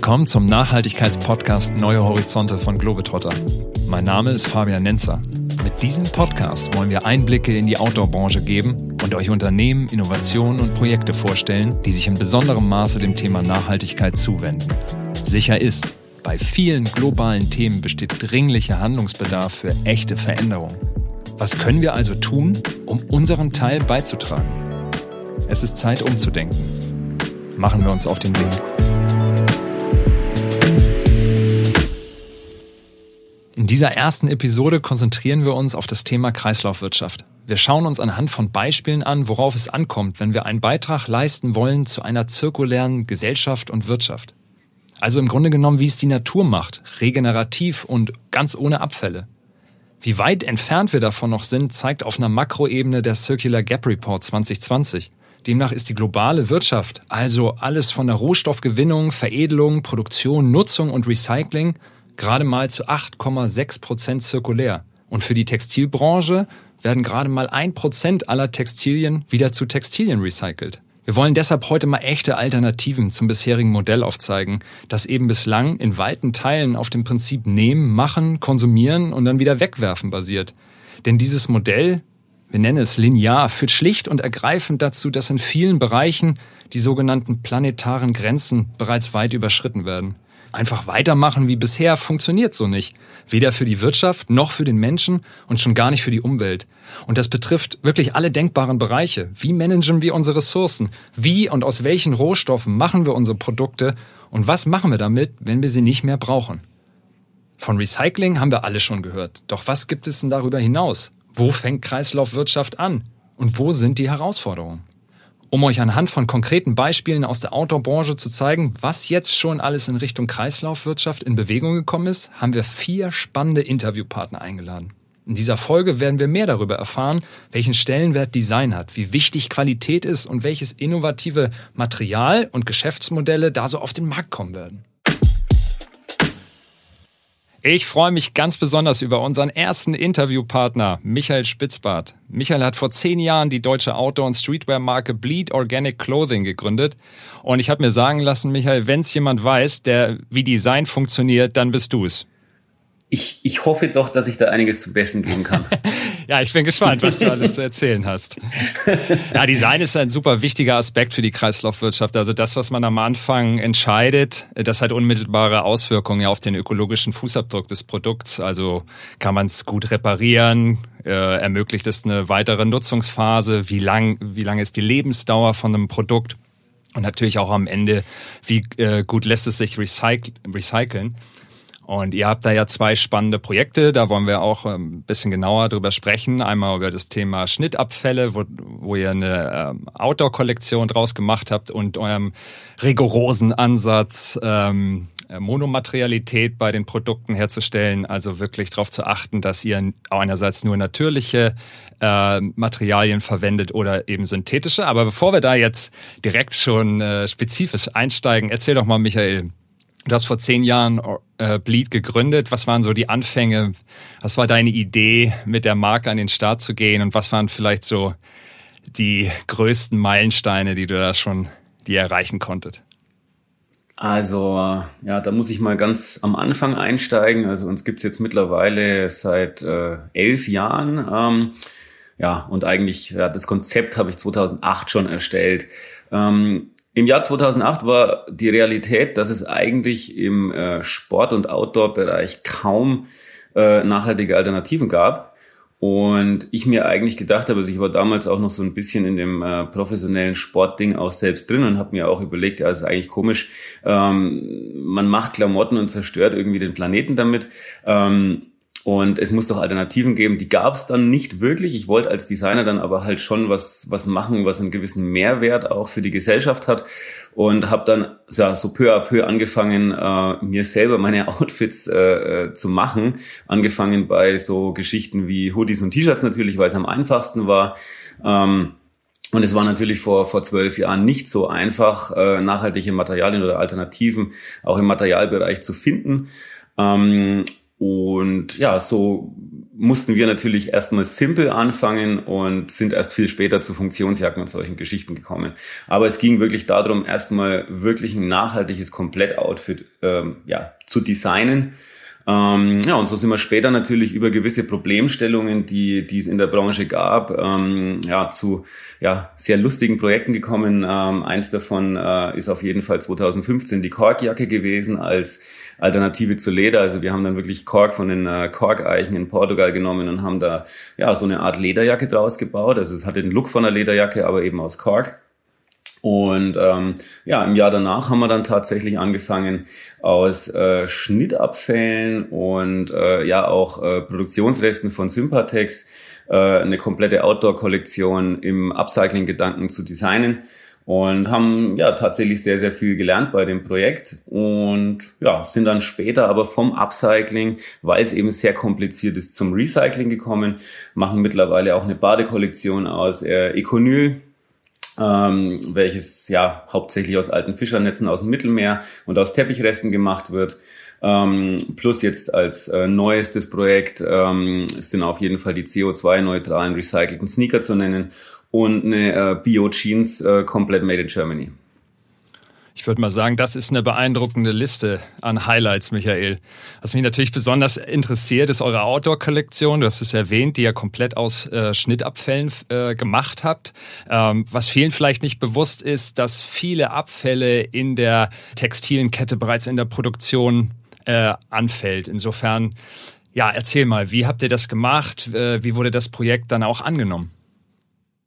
Willkommen zum Nachhaltigkeitspodcast Neue Horizonte von Globetrotter. Mein Name ist Fabian Nenzer. Mit diesem Podcast wollen wir Einblicke in die Outdoor-Branche geben und euch Unternehmen, Innovationen und Projekte vorstellen, die sich in besonderem Maße dem Thema Nachhaltigkeit zuwenden. Sicher ist, bei vielen globalen Themen besteht dringlicher Handlungsbedarf für echte Veränderung. Was können wir also tun, um unseren Teil beizutragen? Es ist Zeit umzudenken. Machen wir uns auf den Weg. In dieser ersten Episode konzentrieren wir uns auf das Thema Kreislaufwirtschaft. Wir schauen uns anhand von Beispielen an, worauf es ankommt, wenn wir einen Beitrag leisten wollen zu einer zirkulären Gesellschaft und Wirtschaft. Also im Grunde genommen, wie es die Natur macht, regenerativ und ganz ohne Abfälle. Wie weit entfernt wir davon noch sind, zeigt auf einer Makroebene der Circular Gap Report 2020. Demnach ist die globale Wirtschaft, also alles von der Rohstoffgewinnung, Veredelung, Produktion, Nutzung und Recycling, gerade mal zu 8,6 Prozent zirkulär. Und für die Textilbranche werden gerade mal ein Prozent aller Textilien wieder zu Textilien recycelt. Wir wollen deshalb heute mal echte Alternativen zum bisherigen Modell aufzeigen, das eben bislang in weiten Teilen auf dem Prinzip nehmen, machen, konsumieren und dann wieder wegwerfen basiert. Denn dieses Modell, wir nennen es linear, führt schlicht und ergreifend dazu, dass in vielen Bereichen die sogenannten planetaren Grenzen bereits weit überschritten werden. Einfach weitermachen wie bisher funktioniert so nicht. Weder für die Wirtschaft noch für den Menschen und schon gar nicht für die Umwelt. Und das betrifft wirklich alle denkbaren Bereiche. Wie managen wir unsere Ressourcen? Wie und aus welchen Rohstoffen machen wir unsere Produkte? Und was machen wir damit, wenn wir sie nicht mehr brauchen? Von Recycling haben wir alle schon gehört. Doch was gibt es denn darüber hinaus? Wo fängt Kreislaufwirtschaft an? Und wo sind die Herausforderungen? Um euch anhand von konkreten Beispielen aus der Outdoor-Branche zu zeigen, was jetzt schon alles in Richtung Kreislaufwirtschaft in Bewegung gekommen ist, haben wir vier spannende Interviewpartner eingeladen. In dieser Folge werden wir mehr darüber erfahren, welchen Stellenwert Design hat, wie wichtig Qualität ist und welches innovative Material und Geschäftsmodelle da so auf den Markt kommen werden. Ich freue mich ganz besonders über unseren ersten Interviewpartner, Michael Spitzbart. Michael hat vor zehn Jahren die deutsche Outdoor- und Streetwear-Marke Bleed Organic Clothing gegründet. Und ich habe mir sagen lassen, Michael, wenn es jemand weiß, der wie Design funktioniert, dann bist du es ich, ich hoffe doch, dass ich da einiges zu Besten geben kann. ja, ich bin gespannt, was du alles zu erzählen hast. Ja, Design ist ein super wichtiger Aspekt für die Kreislaufwirtschaft. Also das, was man am Anfang entscheidet, das hat unmittelbare Auswirkungen auf den ökologischen Fußabdruck des Produkts. Also kann man es gut reparieren, äh, ermöglicht es eine weitere Nutzungsphase, wie lang, wie lang ist die Lebensdauer von einem Produkt und natürlich auch am Ende, wie äh, gut lässt es sich recyc recyceln. Und ihr habt da ja zwei spannende Projekte, da wollen wir auch ein ähm, bisschen genauer drüber sprechen. Einmal über das Thema Schnittabfälle, wo, wo ihr eine ähm, Outdoor-Kollektion draus gemacht habt und eurem rigorosen Ansatz, ähm, Monomaterialität bei den Produkten herzustellen, also wirklich darauf zu achten, dass ihr einerseits nur natürliche äh, Materialien verwendet oder eben synthetische. Aber bevor wir da jetzt direkt schon äh, spezifisch einsteigen, erzähl doch mal, Michael, Du hast vor zehn Jahren äh, Bleed gegründet. Was waren so die Anfänge? Was war deine Idee, mit der Marke an den Start zu gehen? Und was waren vielleicht so die größten Meilensteine, die du da schon die erreichen konntet? Also, ja, da muss ich mal ganz am Anfang einsteigen. Also uns gibt's jetzt mittlerweile seit äh, elf Jahren. Ähm, ja, und eigentlich, ja, das Konzept habe ich 2008 schon erstellt. Ähm, im Jahr 2008 war die Realität, dass es eigentlich im äh, Sport- und Outdoor-Bereich kaum äh, nachhaltige Alternativen gab. Und ich mir eigentlich gedacht habe, also ich war damals auch noch so ein bisschen in dem äh, professionellen Sportding auch selbst drin und habe mir auch überlegt, ja, ist eigentlich komisch, ähm, man macht Klamotten und zerstört irgendwie den Planeten damit. Ähm, und es muss doch Alternativen geben. Die gab es dann nicht wirklich. Ich wollte als Designer dann aber halt schon was, was machen, was einen gewissen Mehrwert auch für die Gesellschaft hat. Und habe dann ja, so peu à peu angefangen, äh, mir selber meine Outfits äh, äh, zu machen. Angefangen bei so Geschichten wie Hoodies und T-Shirts natürlich, weil es am einfachsten war. Ähm, und es war natürlich vor, vor zwölf Jahren nicht so einfach, äh, nachhaltige Materialien oder Alternativen auch im Materialbereich zu finden. Ähm, und ja, so mussten wir natürlich erstmal simpel anfangen und sind erst viel später zu Funktionsjacken und solchen Geschichten gekommen. Aber es ging wirklich darum, erstmal wirklich ein nachhaltiges Komplettoutfit ähm, ja, zu designen. Ähm, ja, und so sind wir später natürlich über gewisse Problemstellungen, die, die es in der Branche gab, ähm, ja, zu ja, sehr lustigen Projekten gekommen. Ähm, eins davon äh, ist auf jeden Fall 2015 die Korkjacke gewesen als Alternative zu Leder. Also wir haben dann wirklich Kork von den äh, Korkeichen in Portugal genommen und haben da ja so eine Art Lederjacke draus gebaut. Also es hatte den Look von einer Lederjacke, aber eben aus Kork. Und ähm, ja, im Jahr danach haben wir dann tatsächlich angefangen, aus äh, Schnittabfällen und äh, ja auch äh, Produktionsresten von Sympatex äh, eine komplette Outdoor-Kollektion im Upcycling-Gedanken zu designen und haben ja tatsächlich sehr, sehr viel gelernt bei dem Projekt. Und ja, sind dann später aber vom Upcycling, weil es eben sehr kompliziert ist, zum Recycling gekommen, machen mittlerweile auch eine Badekollektion aus äh, Econyl, ähm, welches ja hauptsächlich aus alten Fischernetzen aus dem Mittelmeer und aus Teppichresten gemacht wird. Ähm, plus jetzt als äh, neuestes Projekt ähm, sind auf jeden Fall die CO2-neutralen recycelten Sneaker zu nennen und eine äh, Bio-Jeans äh, komplett made in Germany. Ich würde mal sagen, das ist eine beeindruckende Liste an Highlights, Michael. Was mich natürlich besonders interessiert, ist eure Outdoor-Kollektion. Du hast es erwähnt, die ihr komplett aus äh, Schnittabfällen äh, gemacht habt. Ähm, was vielen vielleicht nicht bewusst ist, dass viele Abfälle in der textilen Kette bereits in der Produktion äh, anfällt. Insofern, ja, erzähl mal, wie habt ihr das gemacht? Äh, wie wurde das Projekt dann auch angenommen?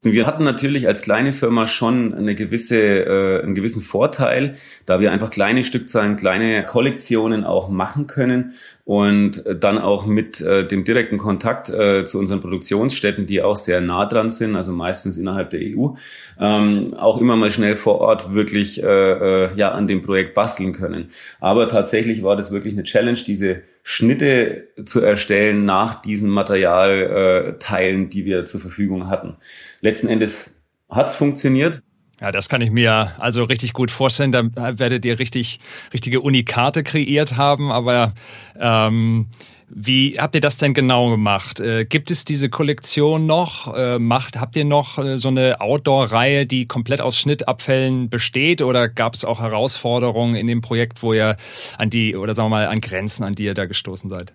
Wir hatten natürlich als kleine Firma schon eine gewisse, äh, einen gewissen Vorteil, da wir einfach kleine Stückzahlen, kleine Kollektionen auch machen können und dann auch mit äh, dem direkten Kontakt äh, zu unseren Produktionsstätten, die auch sehr nah dran sind, also meistens innerhalb der EU, ähm, auch immer mal schnell vor Ort wirklich äh, äh, ja an dem Projekt basteln können. Aber tatsächlich war das wirklich eine Challenge, diese Schnitte zu erstellen nach diesen Materialteilen, die wir zur Verfügung hatten. Letzten Endes hat's funktioniert. Ja, das kann ich mir also richtig gut vorstellen. Da werdet ihr richtig, richtige Unikate kreiert haben. Aber ähm, wie habt ihr das denn genau gemacht? Äh, gibt es diese Kollektion noch? Äh, macht, habt ihr noch äh, so eine Outdoor-Reihe, die komplett aus Schnittabfällen besteht? Oder gab es auch Herausforderungen in dem Projekt, wo ihr an die, oder sagen wir mal, an Grenzen, an die ihr da gestoßen seid?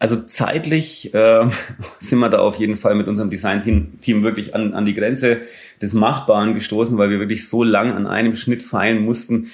Also zeitlich äh, sind wir da auf jeden Fall mit unserem Design-Team wirklich an, an die Grenze des Machbaren gestoßen, weil wir wirklich so lang an einem Schnitt feilen mussten,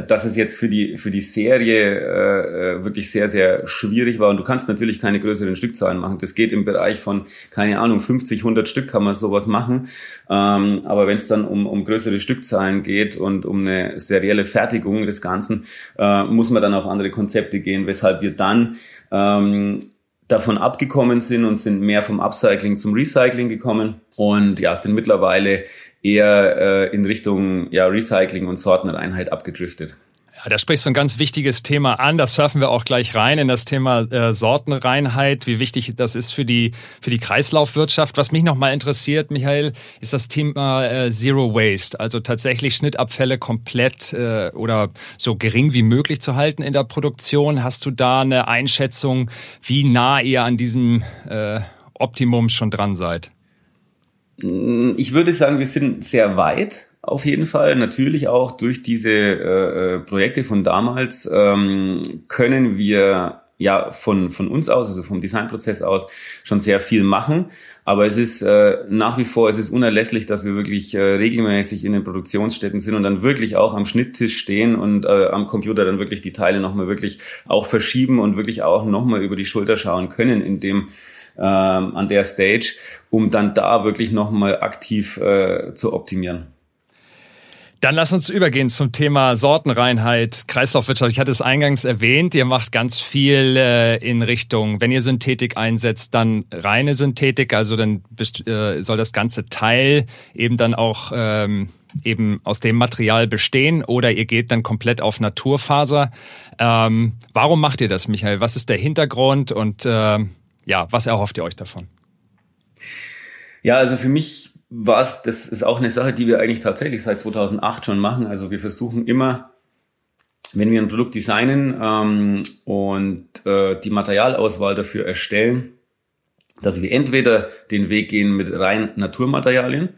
dass es jetzt für die für die Serie äh, äh, wirklich sehr sehr schwierig war. Und du kannst natürlich keine größeren Stückzahlen machen. Das geht im Bereich von keine Ahnung 50 100 Stück kann man sowas machen, ähm, aber wenn es dann um um größere Stückzahlen geht und um eine serielle Fertigung des Ganzen, äh, muss man dann auf andere Konzepte gehen, weshalb wir dann ähm, davon abgekommen sind und sind mehr vom Upcycling zum Recycling gekommen. Und ja sind mittlerweile eher äh, in Richtung ja, Recycling und Sortenreinheit abgedriftet. Ja, da sprichst du ein ganz wichtiges Thema an. Das schaffen wir auch gleich rein in das Thema äh, Sortenreinheit, wie wichtig das ist für die, für die Kreislaufwirtschaft. Was mich nochmal interessiert, Michael, ist das Thema äh, Zero Waste. Also tatsächlich Schnittabfälle komplett äh, oder so gering wie möglich zu halten in der Produktion. Hast du da eine Einschätzung, wie nah ihr an diesem äh, Optimum schon dran seid? Ich würde sagen, wir sind sehr weit auf jeden Fall. Natürlich auch durch diese äh, äh, Projekte von damals ähm, können wir ja von, von uns aus, also vom Designprozess aus, schon sehr viel machen. Aber es ist äh, nach wie vor, es ist unerlässlich, dass wir wirklich äh, regelmäßig in den Produktionsstätten sind und dann wirklich auch am Schnitttisch stehen und äh, am Computer dann wirklich die Teile nochmal wirklich auch verschieben und wirklich auch nochmal über die Schulter schauen können in dem ähm, an der Stage, um dann da wirklich nochmal aktiv äh, zu optimieren. Dann lass uns übergehen zum Thema Sortenreinheit, Kreislaufwirtschaft. Ich hatte es eingangs erwähnt, ihr macht ganz viel äh, in Richtung, wenn ihr Synthetik einsetzt, dann reine Synthetik, also dann äh, soll das ganze Teil eben dann auch ähm, eben aus dem Material bestehen oder ihr geht dann komplett auf Naturfaser. Ähm, warum macht ihr das, Michael? Was ist der Hintergrund und äh, ja, was erhofft ihr euch davon? Ja, also für mich was, das ist auch eine Sache, die wir eigentlich tatsächlich seit 2008 schon machen. Also wir versuchen immer, wenn wir ein Produkt designen ähm, und äh, die Materialauswahl dafür erstellen, dass wir entweder den Weg gehen mit rein Naturmaterialien,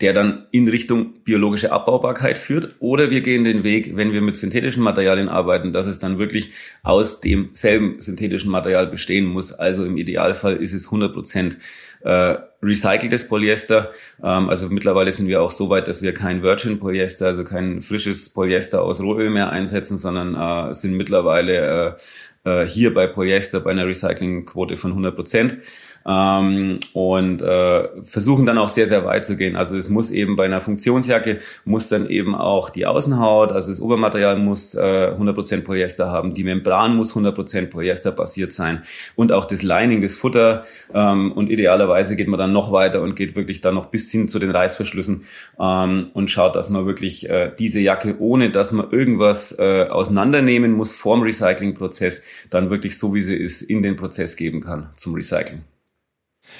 der dann in Richtung biologische Abbaubarkeit führt, oder wir gehen den Weg, wenn wir mit synthetischen Materialien arbeiten, dass es dann wirklich aus demselben synthetischen Material bestehen muss. Also im Idealfall ist es 100 Prozent äh, recyceltes Polyester. Ähm, also mittlerweile sind wir auch so weit, dass wir kein Virgin Polyester, also kein frisches Polyester aus Rohöl mehr einsetzen, sondern äh, sind mittlerweile äh, äh hier bei Polyester bei einer Recyclingquote von 100 Prozent ähm, und äh, versuchen dann auch sehr, sehr weit zu gehen. Also es muss eben bei einer Funktionsjacke, muss dann eben auch die Außenhaut, also das Obermaterial muss äh, 100% Polyester haben, die Membran muss 100% Polyester basiert sein und auch das Lining, das Futter ähm, und idealerweise geht man dann noch weiter und geht wirklich dann noch bis hin zu den Reißverschlüssen ähm, und schaut, dass man wirklich äh, diese Jacke, ohne dass man irgendwas äh, auseinandernehmen muss vorm Recyclingprozess, dann wirklich so wie sie ist in den Prozess geben kann zum Recycling.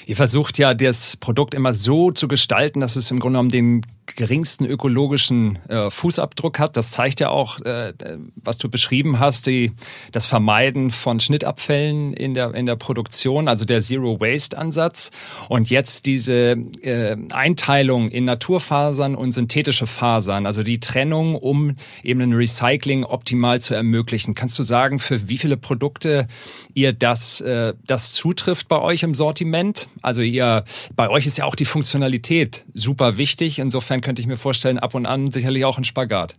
Ihr versucht ja das Produkt immer so zu gestalten, dass es im Grunde genommen den geringsten ökologischen äh, Fußabdruck hat. Das zeigt ja auch, äh, was du beschrieben hast, die, das Vermeiden von Schnittabfällen in der, in der Produktion, also der Zero-Waste-Ansatz. Und jetzt diese äh, Einteilung in Naturfasern und synthetische Fasern, also die Trennung, um eben ein Recycling optimal zu ermöglichen. Kannst du sagen, für wie viele Produkte ihr das, äh, das zutrifft bei euch im Sortiment? Also ihr, bei euch ist ja auch die Funktionalität super wichtig. Insofern Insofern könnte ich mir vorstellen, ab und an sicherlich auch ein Spagat.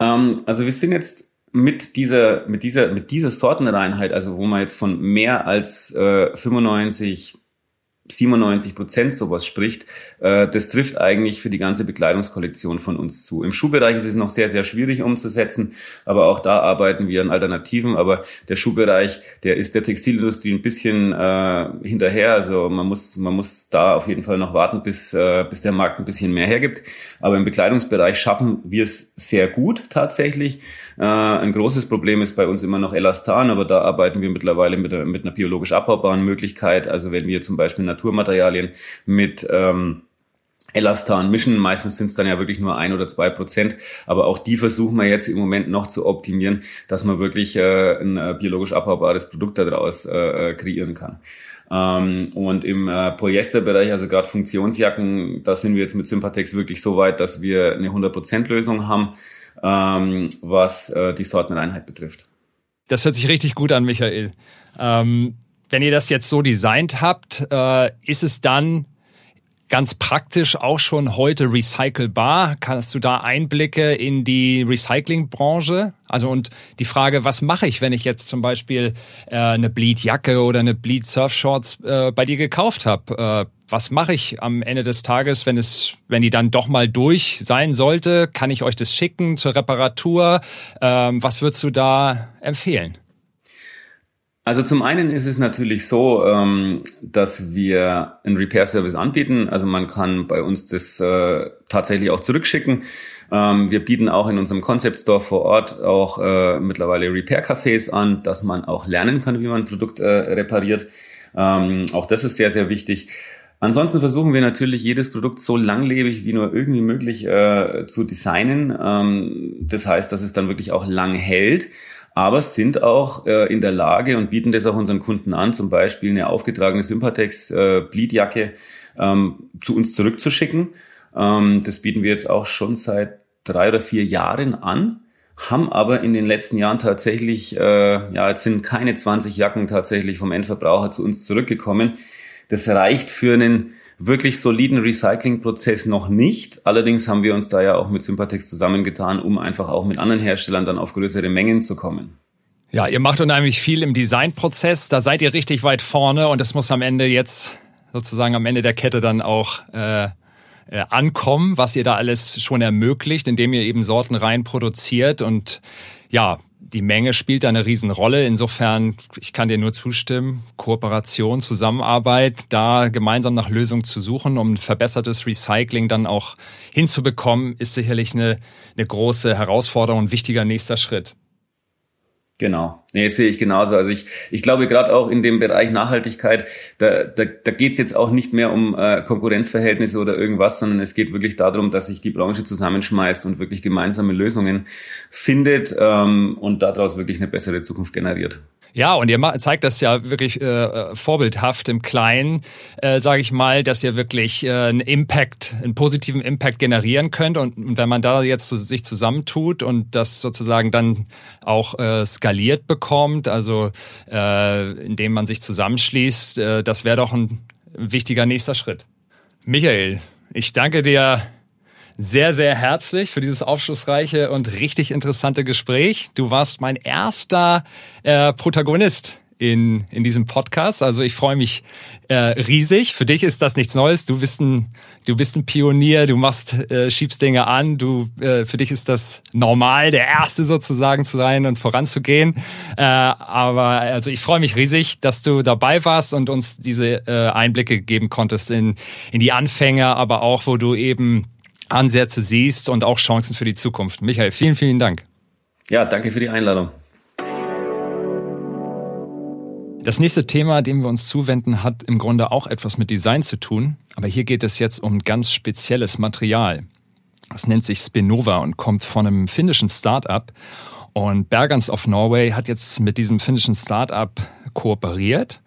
Ähm, also wir sind jetzt mit dieser, mit dieser, mit dieser Sortenreinheit, also wo man jetzt von mehr als äh, 95 97 Prozent sowas spricht, äh, das trifft eigentlich für die ganze Bekleidungskollektion von uns zu. Im Schuhbereich ist es noch sehr, sehr schwierig umzusetzen, aber auch da arbeiten wir an Alternativen. Aber der Schuhbereich, der ist der Textilindustrie ein bisschen äh, hinterher. Also man muss, man muss da auf jeden Fall noch warten, bis, äh, bis der Markt ein bisschen mehr hergibt. Aber im Bekleidungsbereich schaffen wir es sehr gut tatsächlich. Äh, ein großes Problem ist bei uns immer noch Elastan, aber da arbeiten wir mittlerweile mit, mit einer biologisch abbaubaren Möglichkeit. Also wenn wir zum Beispiel Naturmaterialien mit ähm, Elastan mischen. Meistens sind es dann ja wirklich nur ein oder zwei Prozent. Aber auch die versuchen wir jetzt im Moment noch zu optimieren, dass man wirklich äh, ein äh, biologisch abbaubares Produkt daraus äh, äh kreieren kann. Ähm, und im äh, Polyesterbereich, also gerade Funktionsjacken, da sind wir jetzt mit Sympatex wirklich so weit, dass wir eine 100% Lösung haben ähm, was äh, die Sortenreinheit betrifft. Das hört sich richtig gut an, Michael. Ähm, wenn ihr das jetzt so designt habt, äh, ist es dann ganz praktisch auch schon heute recycelbar? Kannst du da Einblicke in die Recyclingbranche? Also und die Frage, was mache ich, wenn ich jetzt zum Beispiel äh, eine Bleed-Jacke oder eine Bleed-Surfshorts äh, bei dir gekauft habe? Äh, was mache ich am Ende des Tages, wenn es, wenn die dann doch mal durch sein sollte? Kann ich euch das schicken zur Reparatur? Ähm, was würdest du da empfehlen? Also zum einen ist es natürlich so, ähm, dass wir einen Repair-Service anbieten. Also man kann bei uns das äh, tatsächlich auch zurückschicken. Ähm, wir bieten auch in unserem Concept Store vor Ort auch äh, mittlerweile Repair-Cafés an, dass man auch lernen kann, wie man ein Produkt äh, repariert. Ähm, auch das ist sehr, sehr wichtig. Ansonsten versuchen wir natürlich jedes Produkt so langlebig wie nur irgendwie möglich zu designen. Das heißt, dass es dann wirklich auch lang hält aber sind auch äh, in der Lage und bieten das auch unseren Kunden an, zum Beispiel eine aufgetragene Sympatex äh, Bleedjacke ähm, zu uns zurückzuschicken. Ähm, das bieten wir jetzt auch schon seit drei oder vier Jahren an, haben aber in den letzten Jahren tatsächlich, äh, ja, jetzt sind keine 20 Jacken tatsächlich vom Endverbraucher zu uns zurückgekommen. Das reicht für einen wirklich soliden Recyclingprozess noch nicht. Allerdings haben wir uns da ja auch mit Sympatex zusammengetan, um einfach auch mit anderen Herstellern dann auf größere Mengen zu kommen. Ja, ihr macht unheimlich viel im Designprozess. Da seid ihr richtig weit vorne und das muss am Ende jetzt sozusagen am Ende der Kette dann auch äh, äh, ankommen, was ihr da alles schon ermöglicht, indem ihr eben Sorten rein produziert und ja, die Menge spielt da eine Riesenrolle. Insofern, ich kann dir nur zustimmen, Kooperation, Zusammenarbeit, da gemeinsam nach Lösungen zu suchen, um ein verbessertes Recycling dann auch hinzubekommen, ist sicherlich eine, eine große Herausforderung und wichtiger nächster Schritt. Genau. Nee, sehe ich genauso. Also ich, ich glaube gerade auch in dem Bereich Nachhaltigkeit, da, da, da geht es jetzt auch nicht mehr um äh, Konkurrenzverhältnisse oder irgendwas, sondern es geht wirklich darum, dass sich die Branche zusammenschmeißt und wirklich gemeinsame Lösungen findet ähm, und daraus wirklich eine bessere Zukunft generiert. Ja, und ihr zeigt das ja wirklich äh, äh, vorbildhaft im Kleinen, äh, sage ich mal, dass ihr wirklich äh, einen Impact, einen positiven Impact generieren könnt. Und, und wenn man da jetzt so, sich zusammentut und das sozusagen dann auch äh, skaliert bekommt, also äh, indem man sich zusammenschließt, äh, das wäre doch ein wichtiger nächster Schritt. Michael, ich danke dir sehr, sehr herzlich für dieses aufschlussreiche und richtig interessante Gespräch. Du warst mein erster äh, Protagonist in, in diesem Podcast. Also ich freue mich äh, riesig. Für dich ist das nichts Neues. Du bist ein, du bist ein Pionier, du machst, äh, schiebst Dinge an. Du, äh, für dich ist das normal, der Erste sozusagen zu sein und voranzugehen. Äh, aber also ich freue mich riesig, dass du dabei warst und uns diese äh, Einblicke geben konntest in, in die Anfänge, aber auch, wo du eben Ansätze siehst und auch Chancen für die Zukunft. Michael, vielen, vielen Dank. Ja, danke für die Einladung. Das nächste Thema, dem wir uns zuwenden, hat im Grunde auch etwas mit Design zu tun, aber hier geht es jetzt um ganz spezielles Material. Das nennt sich Spinova und kommt von einem finnischen Start-up. Und Bergans of Norway hat jetzt mit diesem finnischen Start-up kooperiert.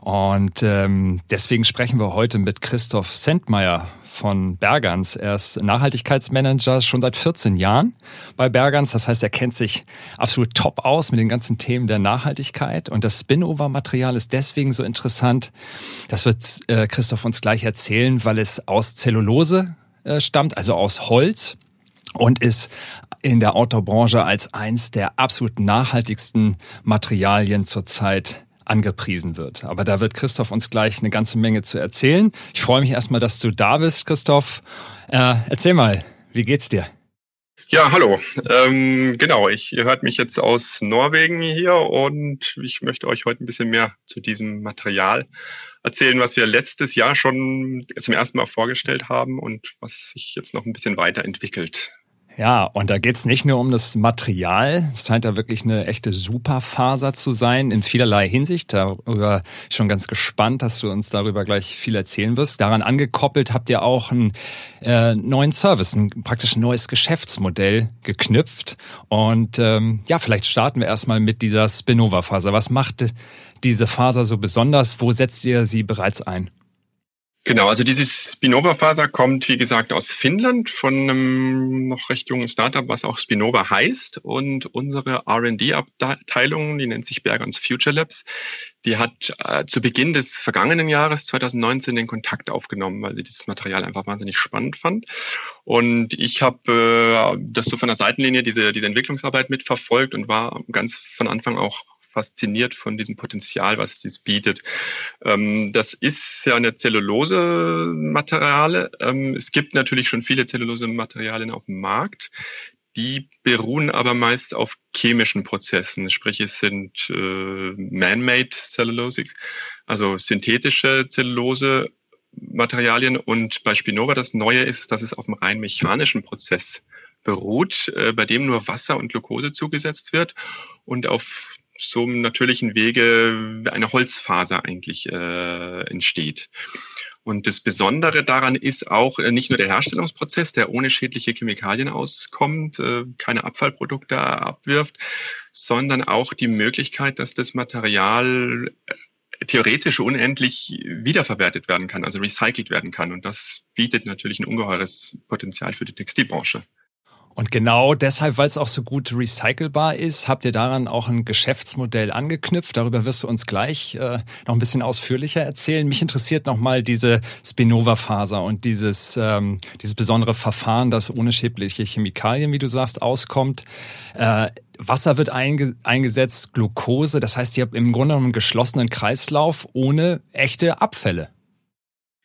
Und ähm, deswegen sprechen wir heute mit Christoph Sendmeier von Bergans. Er ist Nachhaltigkeitsmanager schon seit 14 Jahren bei Bergans. Das heißt, er kennt sich absolut top aus mit den ganzen Themen der Nachhaltigkeit. Und das Spin-Over-Material ist deswegen so interessant. Das wird äh, Christoph uns gleich erzählen, weil es aus Zellulose äh, stammt, also aus Holz und ist in der Outdoor-Branche als eins der absolut nachhaltigsten Materialien zurzeit angepriesen wird. Aber da wird Christoph uns gleich eine ganze Menge zu erzählen. Ich freue mich erstmal, dass du da bist, Christoph. Äh, erzähl mal, wie geht's dir? Ja, hallo. Ähm, genau, ich, ihr hört mich jetzt aus Norwegen hier und ich möchte euch heute ein bisschen mehr zu diesem Material erzählen, was wir letztes Jahr schon zum ersten Mal vorgestellt haben und was sich jetzt noch ein bisschen weiterentwickelt. Ja, und da geht's nicht nur um das Material. Es scheint da wirklich eine echte Superfaser zu sein, in vielerlei Hinsicht. Darüber schon ganz gespannt, dass du uns darüber gleich viel erzählen wirst. Daran angekoppelt habt ihr auch einen äh, neuen Service, ein praktisch neues Geschäftsmodell geknüpft. Und ähm, ja, vielleicht starten wir erstmal mit dieser Spinova-Faser. Was macht diese Faser so besonders? Wo setzt ihr sie bereits ein? Genau, also dieses Spinova-Faser kommt, wie gesagt, aus Finnland von einem noch recht jungen Startup, was auch Spinova heißt. Und unsere R&D-Abteilung, die nennt sich Bergons Future Labs, die hat äh, zu Beginn des vergangenen Jahres 2019 den Kontakt aufgenommen, weil sie das Material einfach wahnsinnig spannend fand. Und ich habe äh, das so von der Seitenlinie, diese, diese Entwicklungsarbeit mitverfolgt und war ganz von Anfang auch fasziniert von diesem Potenzial, was dies bietet. Ähm, das ist ja eine Zellulose-Materiale. Ähm, es gibt natürlich schon viele Zellulose-Materialien auf dem Markt. Die beruhen aber meist auf chemischen Prozessen, sprich es sind äh, man-made Cellulosics, also synthetische Zellulose Materialien und bei Spinova das Neue ist, dass es auf einem rein mechanischen Prozess beruht, äh, bei dem nur Wasser und Glucose zugesetzt wird und auf so einem natürlichen Wege eine Holzfaser eigentlich äh, entsteht. Und das Besondere daran ist auch äh, nicht nur der Herstellungsprozess, der ohne schädliche Chemikalien auskommt, äh, keine Abfallprodukte abwirft, sondern auch die Möglichkeit, dass das Material äh, theoretisch unendlich wiederverwertet werden kann, also recycelt werden kann. Und das bietet natürlich ein ungeheures Potenzial für die Textilbranche. Und genau deshalb, weil es auch so gut recycelbar ist, habt ihr daran auch ein Geschäftsmodell angeknüpft. Darüber wirst du uns gleich äh, noch ein bisschen ausführlicher erzählen. Mich interessiert nochmal diese Spinova-Faser und dieses, ähm, dieses besondere Verfahren, das ohne schädliche Chemikalien, wie du sagst, auskommt. Äh, Wasser wird einge eingesetzt, Glucose. Das heißt, ihr habt im Grunde einen geschlossenen Kreislauf ohne echte Abfälle.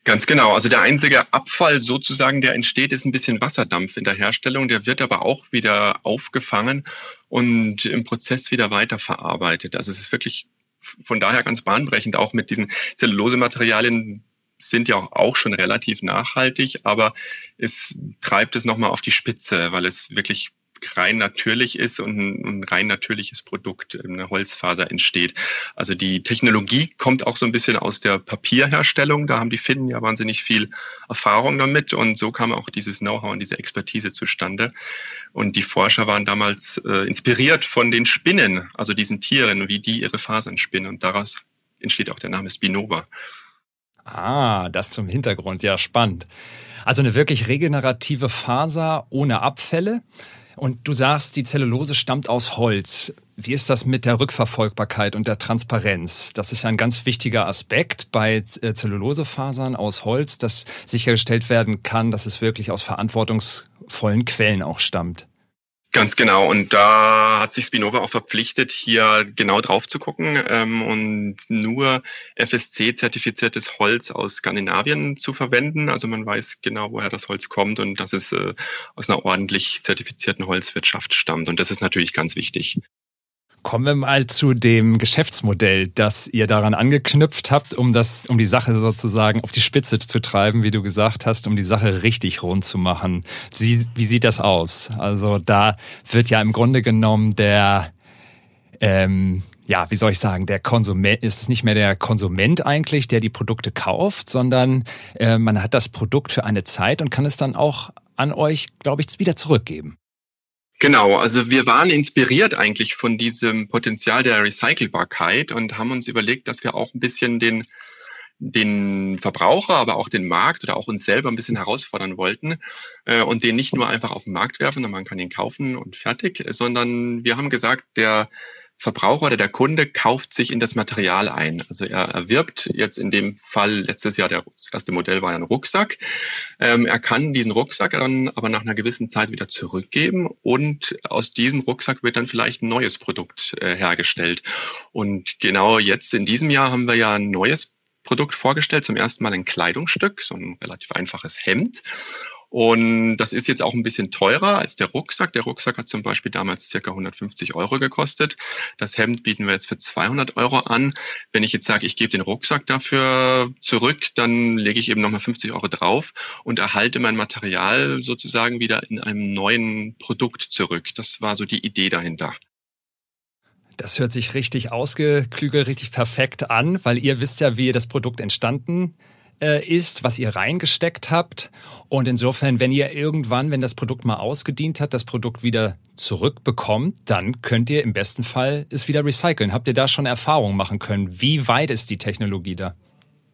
Ganz genau. Also der einzige Abfall sozusagen, der entsteht, ist ein bisschen Wasserdampf in der Herstellung. Der wird aber auch wieder aufgefangen und im Prozess wieder weiterverarbeitet. Also es ist wirklich von daher ganz bahnbrechend. Auch mit diesen Zellulosematerialien sind ja auch schon relativ nachhaltig, aber es treibt es nochmal auf die Spitze, weil es wirklich rein natürlich ist und ein rein natürliches Produkt, eine Holzfaser entsteht. Also die Technologie kommt auch so ein bisschen aus der Papierherstellung. Da haben die Finnen ja wahnsinnig viel Erfahrung damit und so kam auch dieses Know-how und diese Expertise zustande. Und die Forscher waren damals äh, inspiriert von den Spinnen, also diesen Tieren, wie die ihre Fasern spinnen. Und daraus entsteht auch der Name Spinova. Ah, das zum Hintergrund. Ja, spannend. Also eine wirklich regenerative Faser ohne Abfälle. Und du sagst, die Zellulose stammt aus Holz. Wie ist das mit der Rückverfolgbarkeit und der Transparenz? Das ist ja ein ganz wichtiger Aspekt bei äh, Zellulosefasern aus Holz, dass sichergestellt werden kann, dass es wirklich aus verantwortungsvollen Quellen auch stammt. Ganz genau. Und da hat sich Spinova auch verpflichtet, hier genau drauf zu gucken ähm, und nur FSC-zertifiziertes Holz aus Skandinavien zu verwenden. Also man weiß genau, woher das Holz kommt und dass es äh, aus einer ordentlich zertifizierten Holzwirtschaft stammt. Und das ist natürlich ganz wichtig. Kommen wir mal zu dem Geschäftsmodell, das ihr daran angeknüpft habt, um das, um die Sache sozusagen auf die Spitze zu treiben, wie du gesagt hast, um die Sache richtig rund zu machen. Wie, wie sieht das aus? Also da wird ja im Grunde genommen der, ähm, ja, wie soll ich sagen, der Konsument ist es nicht mehr der Konsument eigentlich, der die Produkte kauft, sondern äh, man hat das Produkt für eine Zeit und kann es dann auch an euch, glaube ich, wieder zurückgeben. Genau, also wir waren inspiriert eigentlich von diesem Potenzial der Recycelbarkeit und haben uns überlegt, dass wir auch ein bisschen den den Verbraucher, aber auch den Markt oder auch uns selber ein bisschen herausfordern wollten äh, und den nicht nur einfach auf den Markt werfen und man kann ihn kaufen und fertig, sondern wir haben gesagt, der Verbraucher oder der Kunde kauft sich in das Material ein. Also er erwirbt jetzt in dem Fall letztes Jahr, der, das erste Modell war ja ein Rucksack. Ähm, er kann diesen Rucksack dann aber nach einer gewissen Zeit wieder zurückgeben und aus diesem Rucksack wird dann vielleicht ein neues Produkt äh, hergestellt. Und genau jetzt in diesem Jahr haben wir ja ein neues Produkt vorgestellt, zum ersten Mal ein Kleidungsstück, so ein relativ einfaches Hemd. Und das ist jetzt auch ein bisschen teurer als der Rucksack. Der Rucksack hat zum Beispiel damals circa 150 Euro gekostet. Das Hemd bieten wir jetzt für 200 Euro an. Wenn ich jetzt sage, ich gebe den Rucksack dafür zurück, dann lege ich eben nochmal 50 Euro drauf und erhalte mein Material sozusagen wieder in einem neuen Produkt zurück. Das war so die Idee dahinter. Das hört sich richtig ausgeklügelt, richtig perfekt an, weil ihr wisst ja, wie das Produkt entstanden äh, ist, was ihr reingesteckt habt. Und insofern, wenn ihr irgendwann, wenn das Produkt mal ausgedient hat, das Produkt wieder zurückbekommt, dann könnt ihr im besten Fall es wieder recyceln. Habt ihr da schon Erfahrungen machen können? Wie weit ist die Technologie da?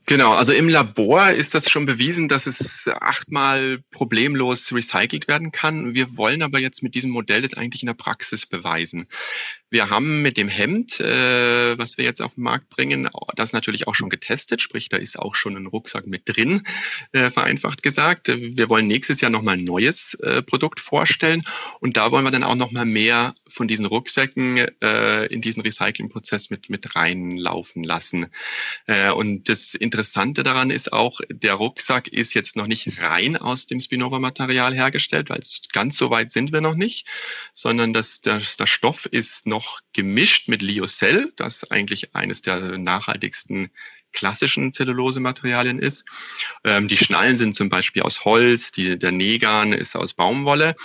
Genau, also im Labor ist das schon bewiesen, dass es achtmal problemlos recycelt werden kann. Wir wollen aber jetzt mit diesem Modell das eigentlich in der Praxis beweisen. Wir haben mit dem Hemd, äh, was wir jetzt auf den Markt bringen, das natürlich auch schon getestet, sprich, da ist auch schon ein Rucksack mit drin, äh, vereinfacht gesagt. Wir wollen nächstes Jahr nochmal ein neues äh, Produkt vorstellen und da wollen wir dann auch nochmal mehr von diesen Rucksäcken äh, in diesen Recyclingprozess mit, mit reinlaufen lassen. Äh, und das Interessante daran ist auch, der Rucksack ist jetzt noch nicht rein aus dem Spinova-Material hergestellt, weil ganz so weit sind wir noch nicht, sondern das, der, der Stoff ist noch noch gemischt mit Lyocell, das eigentlich eines der nachhaltigsten klassischen Zellulosematerialien ist. Ähm, die Schnallen sind zum Beispiel aus Holz, die, der Negan ist aus Baumwolle.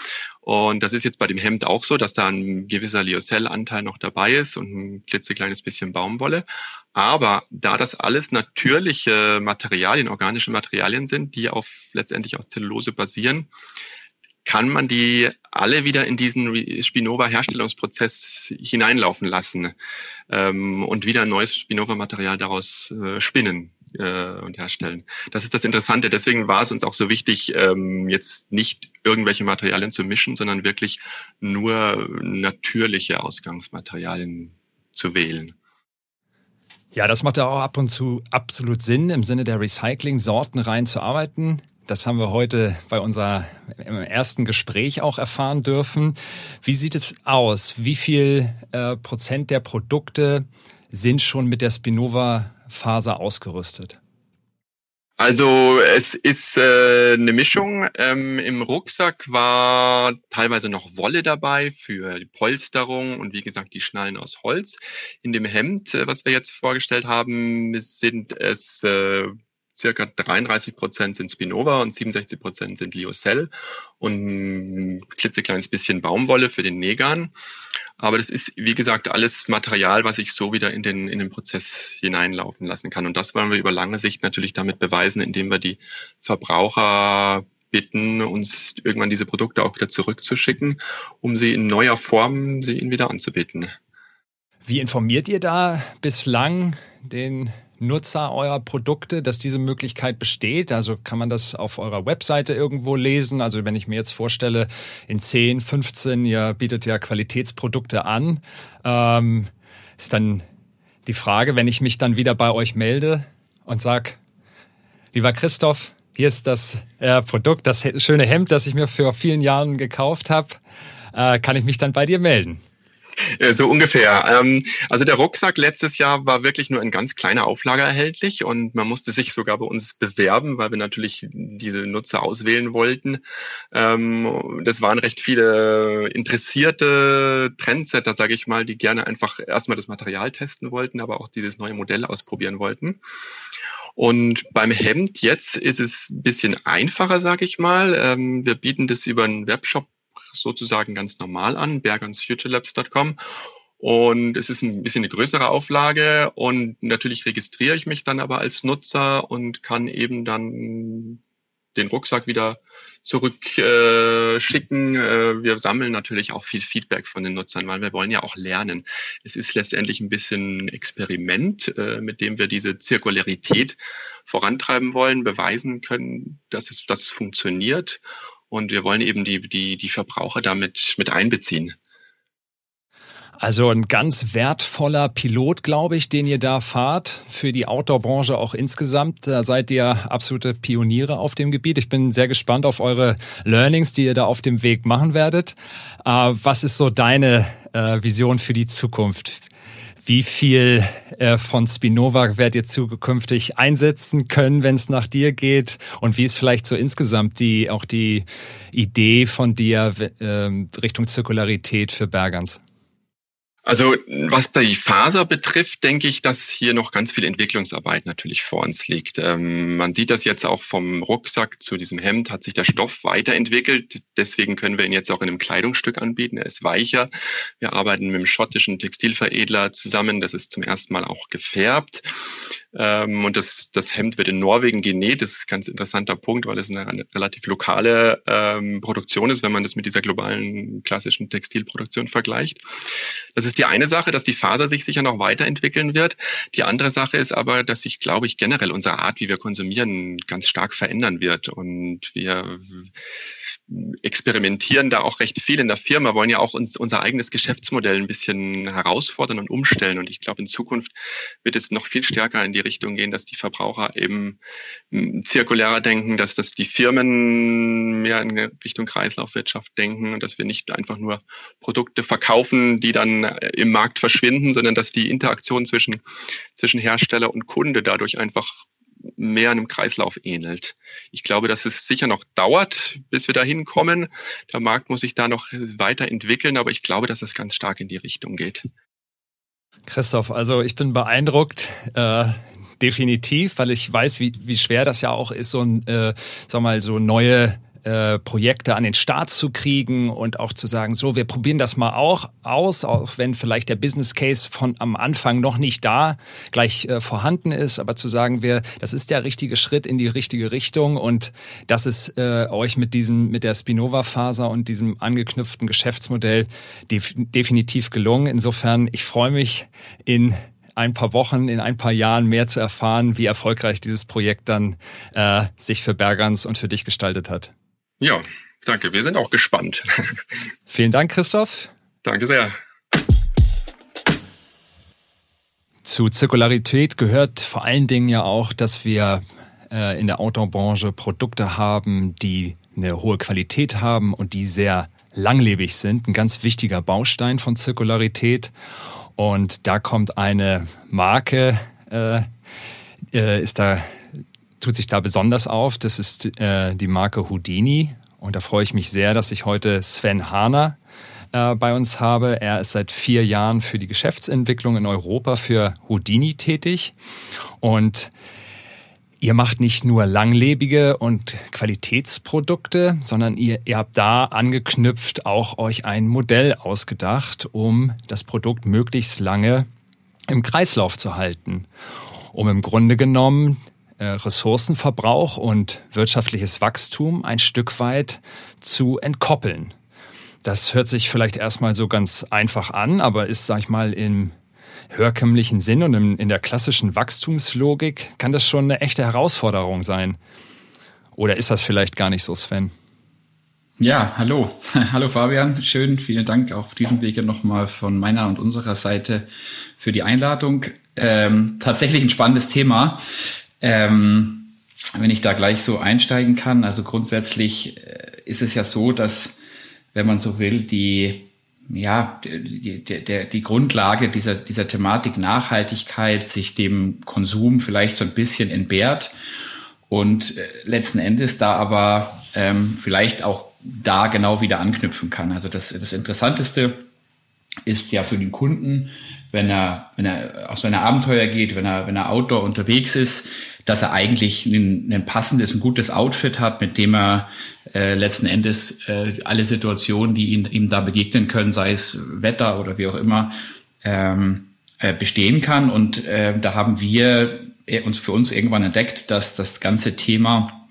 Und das ist jetzt bei dem Hemd auch so, dass da ein gewisser Lyocell-Anteil noch dabei ist und ein klitzekleines bisschen Baumwolle. Aber da das alles natürliche Materialien, organische Materialien sind, die auf letztendlich aus Zellulose basieren, kann man die alle wieder in diesen Spinova-Herstellungsprozess hineinlaufen lassen ähm, und wieder neues Spinova-Material daraus äh, spinnen äh, und herstellen. Das ist das Interessante. Deswegen war es uns auch so wichtig, ähm, jetzt nicht irgendwelche Materialien zu mischen, sondern wirklich nur natürliche Ausgangsmaterialien zu wählen. Ja, das macht ja auch ab und zu absolut Sinn, im Sinne der Recycling-Sorten rein zu arbeiten. Das haben wir heute bei unserem ersten Gespräch auch erfahren dürfen. Wie sieht es aus? Wie viel äh, Prozent der Produkte sind schon mit der Spinova-Faser ausgerüstet? Also es ist äh, eine Mischung. Ähm, Im Rucksack war teilweise noch Wolle dabei für die Polsterung und wie gesagt die Schnallen aus Holz. In dem Hemd, äh, was wir jetzt vorgestellt haben, sind es äh, circa 33 Prozent sind Spinova und 67 Prozent sind Lyocell und ein klitzekleines bisschen Baumwolle für den Negan. Aber das ist, wie gesagt, alles Material, was ich so wieder in den, in den Prozess hineinlaufen lassen kann. Und das wollen wir über lange Sicht natürlich damit beweisen, indem wir die Verbraucher bitten, uns irgendwann diese Produkte auch wieder zurückzuschicken, um sie in neuer Form sie ihnen wieder anzubieten. Wie informiert ihr da bislang den Nutzer eurer Produkte, dass diese Möglichkeit besteht? Also kann man das auf eurer Webseite irgendwo lesen? Also wenn ich mir jetzt vorstelle, in 10, 15, ihr bietet ja Qualitätsprodukte an, ähm, ist dann die Frage, wenn ich mich dann wieder bei euch melde und sage, lieber Christoph, hier ist das äh, Produkt, das schöne Hemd, das ich mir vor vielen Jahren gekauft habe, äh, kann ich mich dann bei dir melden? Äh, so ungefähr. Ähm, also der Rucksack letztes Jahr war wirklich nur in ganz kleiner Auflage erhältlich und man musste sich sogar bei uns bewerben, weil wir natürlich diese Nutzer auswählen wollten. Ähm, das waren recht viele interessierte Trendsetter, sage ich mal, die gerne einfach erstmal das Material testen wollten, aber auch dieses neue Modell ausprobieren wollten. Und beim Hemd jetzt ist es ein bisschen einfacher, sage ich mal. Ähm, wir bieten das über einen Webshop sozusagen ganz normal an, bergansfuturelabs.com. Und es ist ein bisschen eine größere Auflage und natürlich registriere ich mich dann aber als Nutzer und kann eben dann den Rucksack wieder zurückschicken. Äh, wir sammeln natürlich auch viel Feedback von den Nutzern, weil wir wollen ja auch lernen. Es ist letztendlich ein bisschen ein Experiment, äh, mit dem wir diese Zirkularität vorantreiben wollen, beweisen können, dass es, dass es funktioniert und wir wollen eben die, die, die Verbraucher damit mit einbeziehen. Also ein ganz wertvoller Pilot, glaube ich, den ihr da fahrt für die Outdoor-Branche auch insgesamt. Da seid ihr absolute Pioniere auf dem Gebiet. Ich bin sehr gespannt auf eure Learnings, die ihr da auf dem Weg machen werdet. Äh, was ist so deine äh, Vision für die Zukunft? Wie viel äh, von Spinova werdet ihr zukünftig einsetzen können, wenn es nach dir geht? Und wie ist vielleicht so insgesamt die auch die Idee von dir äh, Richtung Zirkularität für Bergans? Also was die Faser betrifft, denke ich, dass hier noch ganz viel Entwicklungsarbeit natürlich vor uns liegt. Ähm, man sieht das jetzt auch vom Rucksack zu diesem Hemd, hat sich der Stoff weiterentwickelt. Deswegen können wir ihn jetzt auch in einem Kleidungsstück anbieten. Er ist weicher. Wir arbeiten mit einem schottischen Textilveredler zusammen. Das ist zum ersten Mal auch gefärbt. Ähm, und das, das Hemd wird in Norwegen genäht. Das ist ein ganz interessanter Punkt, weil es eine, eine relativ lokale ähm, Produktion ist, wenn man das mit dieser globalen klassischen Textilproduktion vergleicht. Das ist die eine Sache, dass die Faser sich sicher noch weiterentwickeln wird. Die andere Sache ist aber, dass sich, glaube ich, generell unsere Art, wie wir konsumieren, ganz stark verändern wird. Und wir experimentieren da auch recht viel in der Firma, wollen ja auch uns unser eigenes Geschäftsmodell ein bisschen herausfordern und umstellen. Und ich glaube, in Zukunft wird es noch viel stärker in die Richtung gehen, dass die Verbraucher eben hm, zirkulärer denken, dass das die Firmen mehr in Richtung Kreislaufwirtschaft denken und dass wir nicht einfach nur Produkte verkaufen, die dann im Markt verschwinden, sondern dass die Interaktion zwischen, zwischen Hersteller und Kunde dadurch einfach mehr einem Kreislauf ähnelt. Ich glaube, dass es sicher noch dauert, bis wir dahin kommen. Der Markt muss sich da noch weiterentwickeln, aber ich glaube, dass es ganz stark in die Richtung geht. Christoph, also ich bin beeindruckt. Äh, definitiv, weil ich weiß, wie, wie schwer das ja auch ist, so ein, äh, sag mal, so neue äh, Projekte an den Start zu kriegen und auch zu sagen, so, wir probieren das mal auch aus, auch wenn vielleicht der Business Case von am Anfang noch nicht da gleich äh, vorhanden ist, aber zu sagen, wir, das ist der richtige Schritt in die richtige Richtung und das ist äh, euch mit diesem, mit der Spinova-Faser und diesem angeknüpften Geschäftsmodell def definitiv gelungen. Insofern, ich freue mich in ein paar Wochen, in ein paar Jahren mehr zu erfahren, wie erfolgreich dieses Projekt dann äh, sich für Bergans und für dich gestaltet hat. Ja, danke. Wir sind auch gespannt. Vielen Dank, Christoph. Danke sehr. Zu Zirkularität gehört vor allen Dingen ja auch, dass wir äh, in der Outdoor-Branche Produkte haben, die eine hohe Qualität haben und die sehr langlebig sind. Ein ganz wichtiger Baustein von Zirkularität. Und da kommt eine Marke, äh, äh ist da tut sich da besonders auf. Das ist äh, die Marke Houdini. Und da freue ich mich sehr, dass ich heute Sven Hahner äh, bei uns habe. Er ist seit vier Jahren für die Geschäftsentwicklung in Europa für Houdini tätig. Und Ihr macht nicht nur langlebige und Qualitätsprodukte, sondern ihr, ihr habt da angeknüpft auch euch ein Modell ausgedacht, um das Produkt möglichst lange im Kreislauf zu halten, um im Grunde genommen Ressourcenverbrauch und wirtschaftliches Wachstum ein Stück weit zu entkoppeln. Das hört sich vielleicht erstmal so ganz einfach an, aber ist, sag ich mal, im herkömmlichen Sinn und in, in der klassischen Wachstumslogik kann das schon eine echte Herausforderung sein. Oder ist das vielleicht gar nicht so, Sven? Ja, hallo. hallo Fabian. Schön, vielen Dank auch auf diesem Wege nochmal von meiner und unserer Seite für die Einladung. Ähm, tatsächlich ein spannendes Thema. Ähm, wenn ich da gleich so einsteigen kann, also grundsätzlich äh, ist es ja so, dass, wenn man so will, die ja, die, die, die Grundlage dieser, dieser Thematik Nachhaltigkeit sich dem Konsum vielleicht so ein bisschen entbehrt und äh, letzten Endes da aber ähm, vielleicht auch da genau wieder anknüpfen kann. Also das, das Interessanteste ist ja für den Kunden, wenn er, wenn er auf seine Abenteuer geht, wenn er, wenn er outdoor unterwegs ist, dass er eigentlich ein, ein passendes, ein gutes Outfit hat, mit dem er äh, letzten Endes äh, alle Situationen, die ihn, ihm da begegnen können, sei es Wetter oder wie auch immer, ähm, äh, bestehen kann. Und äh, da haben wir äh, uns für uns irgendwann entdeckt, dass das ganze Thema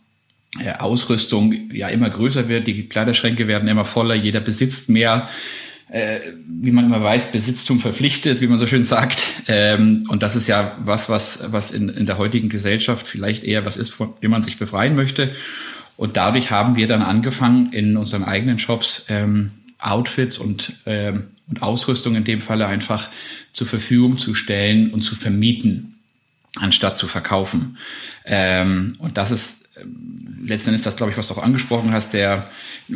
äh, Ausrüstung ja immer größer wird, die Kleiderschränke werden immer voller, jeder besitzt mehr äh, wie man immer weiß, Besitztum verpflichtet, wie man so schön sagt. Ähm, und das ist ja was, was, was in, in der heutigen Gesellschaft vielleicht eher was ist, von dem man sich befreien möchte. Und dadurch haben wir dann angefangen, in unseren eigenen Shops ähm, Outfits und, ähm, und Ausrüstung in dem Falle einfach zur Verfügung zu stellen und zu vermieten, anstatt zu verkaufen. Ähm, und das ist ähm, letztendlich das, glaube ich, was du auch angesprochen hast, der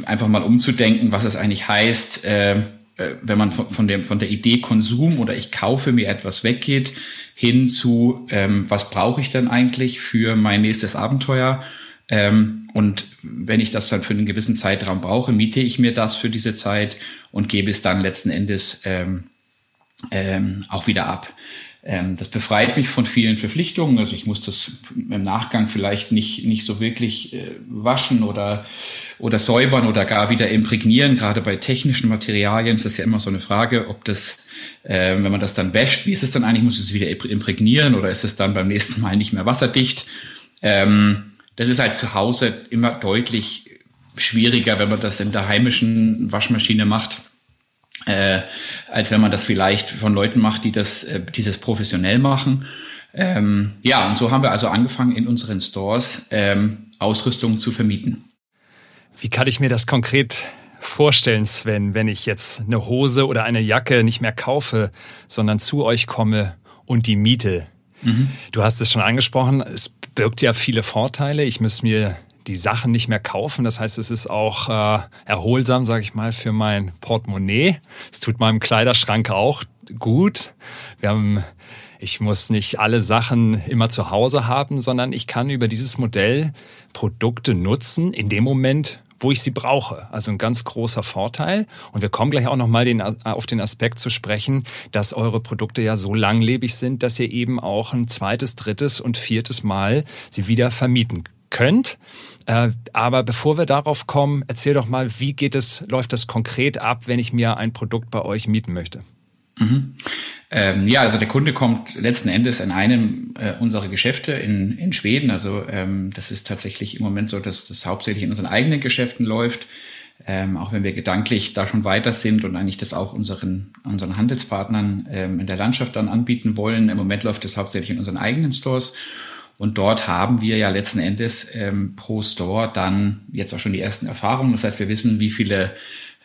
einfach mal umzudenken, was es eigentlich heißt, äh, äh, wenn man von, von, dem, von der Idee Konsum oder ich kaufe mir etwas weggeht, hin zu, ähm, was brauche ich denn eigentlich für mein nächstes Abenteuer? Ähm, und wenn ich das dann für einen gewissen Zeitraum brauche, miete ich mir das für diese Zeit und gebe es dann letzten Endes ähm, ähm, auch wieder ab. Ähm, das befreit mich von vielen Verpflichtungen. Also ich muss das im Nachgang vielleicht nicht, nicht so wirklich äh, waschen oder, oder säubern oder gar wieder imprägnieren. Gerade bei technischen Materialien ist das ja immer so eine Frage, ob das, äh, wenn man das dann wäscht, wie ist es dann eigentlich? Muss es wieder imprägnieren oder ist es dann beim nächsten Mal nicht mehr wasserdicht? Ähm, das ist halt zu Hause immer deutlich schwieriger, wenn man das in der heimischen Waschmaschine macht äh, als wenn man das vielleicht von Leuten macht, die das, äh, die das professionell machen. Ähm, ja, und so haben wir also angefangen, in unseren Stores ähm, Ausrüstung zu vermieten. Wie kann ich mir das konkret vorstellen, Sven, wenn ich jetzt eine Hose oder eine Jacke nicht mehr kaufe, sondern zu euch komme und die miete? Mhm. Du hast es schon angesprochen, es birgt ja viele Vorteile. Ich muss mir die Sachen nicht mehr kaufen. Das heißt, es ist auch äh, erholsam, sage ich mal, für mein Portemonnaie. Es tut meinem Kleiderschrank auch gut. Wir haben ich muss nicht alle Sachen immer zu Hause haben, sondern ich kann über dieses Modell Produkte nutzen in dem Moment, wo ich sie brauche. Also ein ganz großer Vorteil. Und wir kommen gleich auch nochmal den, auf den Aspekt zu sprechen, dass eure Produkte ja so langlebig sind, dass ihr eben auch ein zweites, drittes und viertes Mal sie wieder vermieten könnt. Äh, aber bevor wir darauf kommen, erzähl doch mal, wie geht es, läuft das konkret ab, wenn ich mir ein Produkt bei euch mieten möchte? Mhm. Ähm, ja, also der Kunde kommt letzten Endes in einem äh, unserer Geschäfte in, in Schweden. Also ähm, das ist tatsächlich im Moment so, dass das hauptsächlich in unseren eigenen Geschäften läuft. Ähm, auch wenn wir gedanklich da schon weiter sind und eigentlich das auch unseren, unseren Handelspartnern ähm, in der Landschaft dann anbieten wollen. Im Moment läuft es hauptsächlich in unseren eigenen Stores. Und dort haben wir ja letzten Endes ähm, pro Store dann jetzt auch schon die ersten Erfahrungen. Das heißt, wir wissen, wie viele,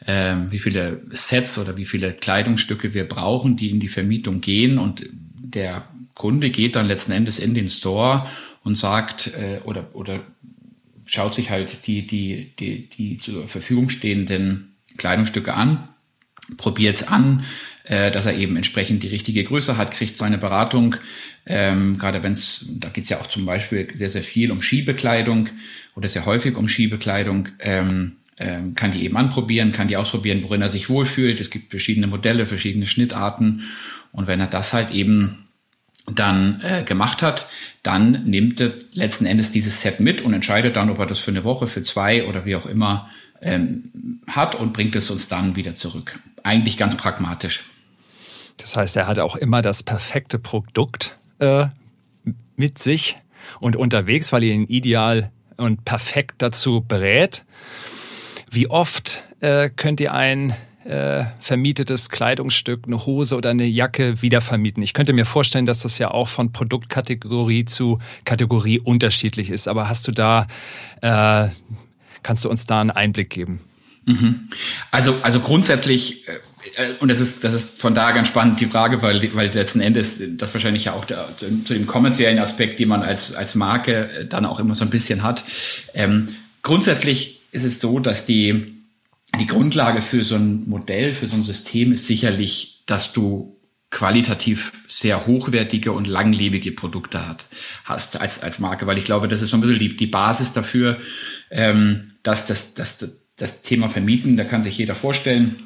ähm, wie viele Sets oder wie viele Kleidungsstücke wir brauchen, die in die Vermietung gehen. Und der Kunde geht dann letzten Endes in den Store und sagt äh, oder, oder schaut sich halt die, die, die, die zur Verfügung stehenden Kleidungsstücke an, probiert es an, äh, dass er eben entsprechend die richtige Größe hat, kriegt seine Beratung. Ähm, gerade wenn es, da geht es ja auch zum Beispiel sehr, sehr viel um Skibekleidung oder sehr häufig um Skibekleidung. Ähm, ähm, kann die eben anprobieren, kann die ausprobieren, worin er sich wohlfühlt. Es gibt verschiedene Modelle, verschiedene Schnittarten. Und wenn er das halt eben dann äh, gemacht hat, dann nimmt er letzten Endes dieses Set mit und entscheidet dann, ob er das für eine Woche, für zwei oder wie auch immer ähm, hat und bringt es uns dann wieder zurück. Eigentlich ganz pragmatisch. Das heißt, er hat auch immer das perfekte Produkt äh, mit sich und unterwegs, weil ihr ihn ideal und perfekt dazu berät. Wie oft äh, könnt ihr ein äh, vermietetes Kleidungsstück, eine Hose oder eine Jacke wiedervermieten? Ich könnte mir vorstellen, dass das ja auch von Produktkategorie zu Kategorie unterschiedlich ist. Aber hast du da, äh, kannst du uns da einen Einblick geben? Mhm. Also, also grundsätzlich, äh, und das ist, das ist von da ganz spannend die Frage, weil, weil letzten Endes das wahrscheinlich ja auch der, zu dem kommerziellen Aspekt, den man als, als Marke äh, dann auch immer so ein bisschen hat. Ähm, grundsätzlich ist es so, dass die, die Grundlage für so ein Modell, für so ein System ist sicherlich, dass du qualitativ sehr hochwertige und langlebige Produkte hat, hast als, als Marke, weil ich glaube, das ist so ein bisschen die, die Basis dafür, ähm, dass das, das, das Thema Vermieten, da kann sich jeder vorstellen,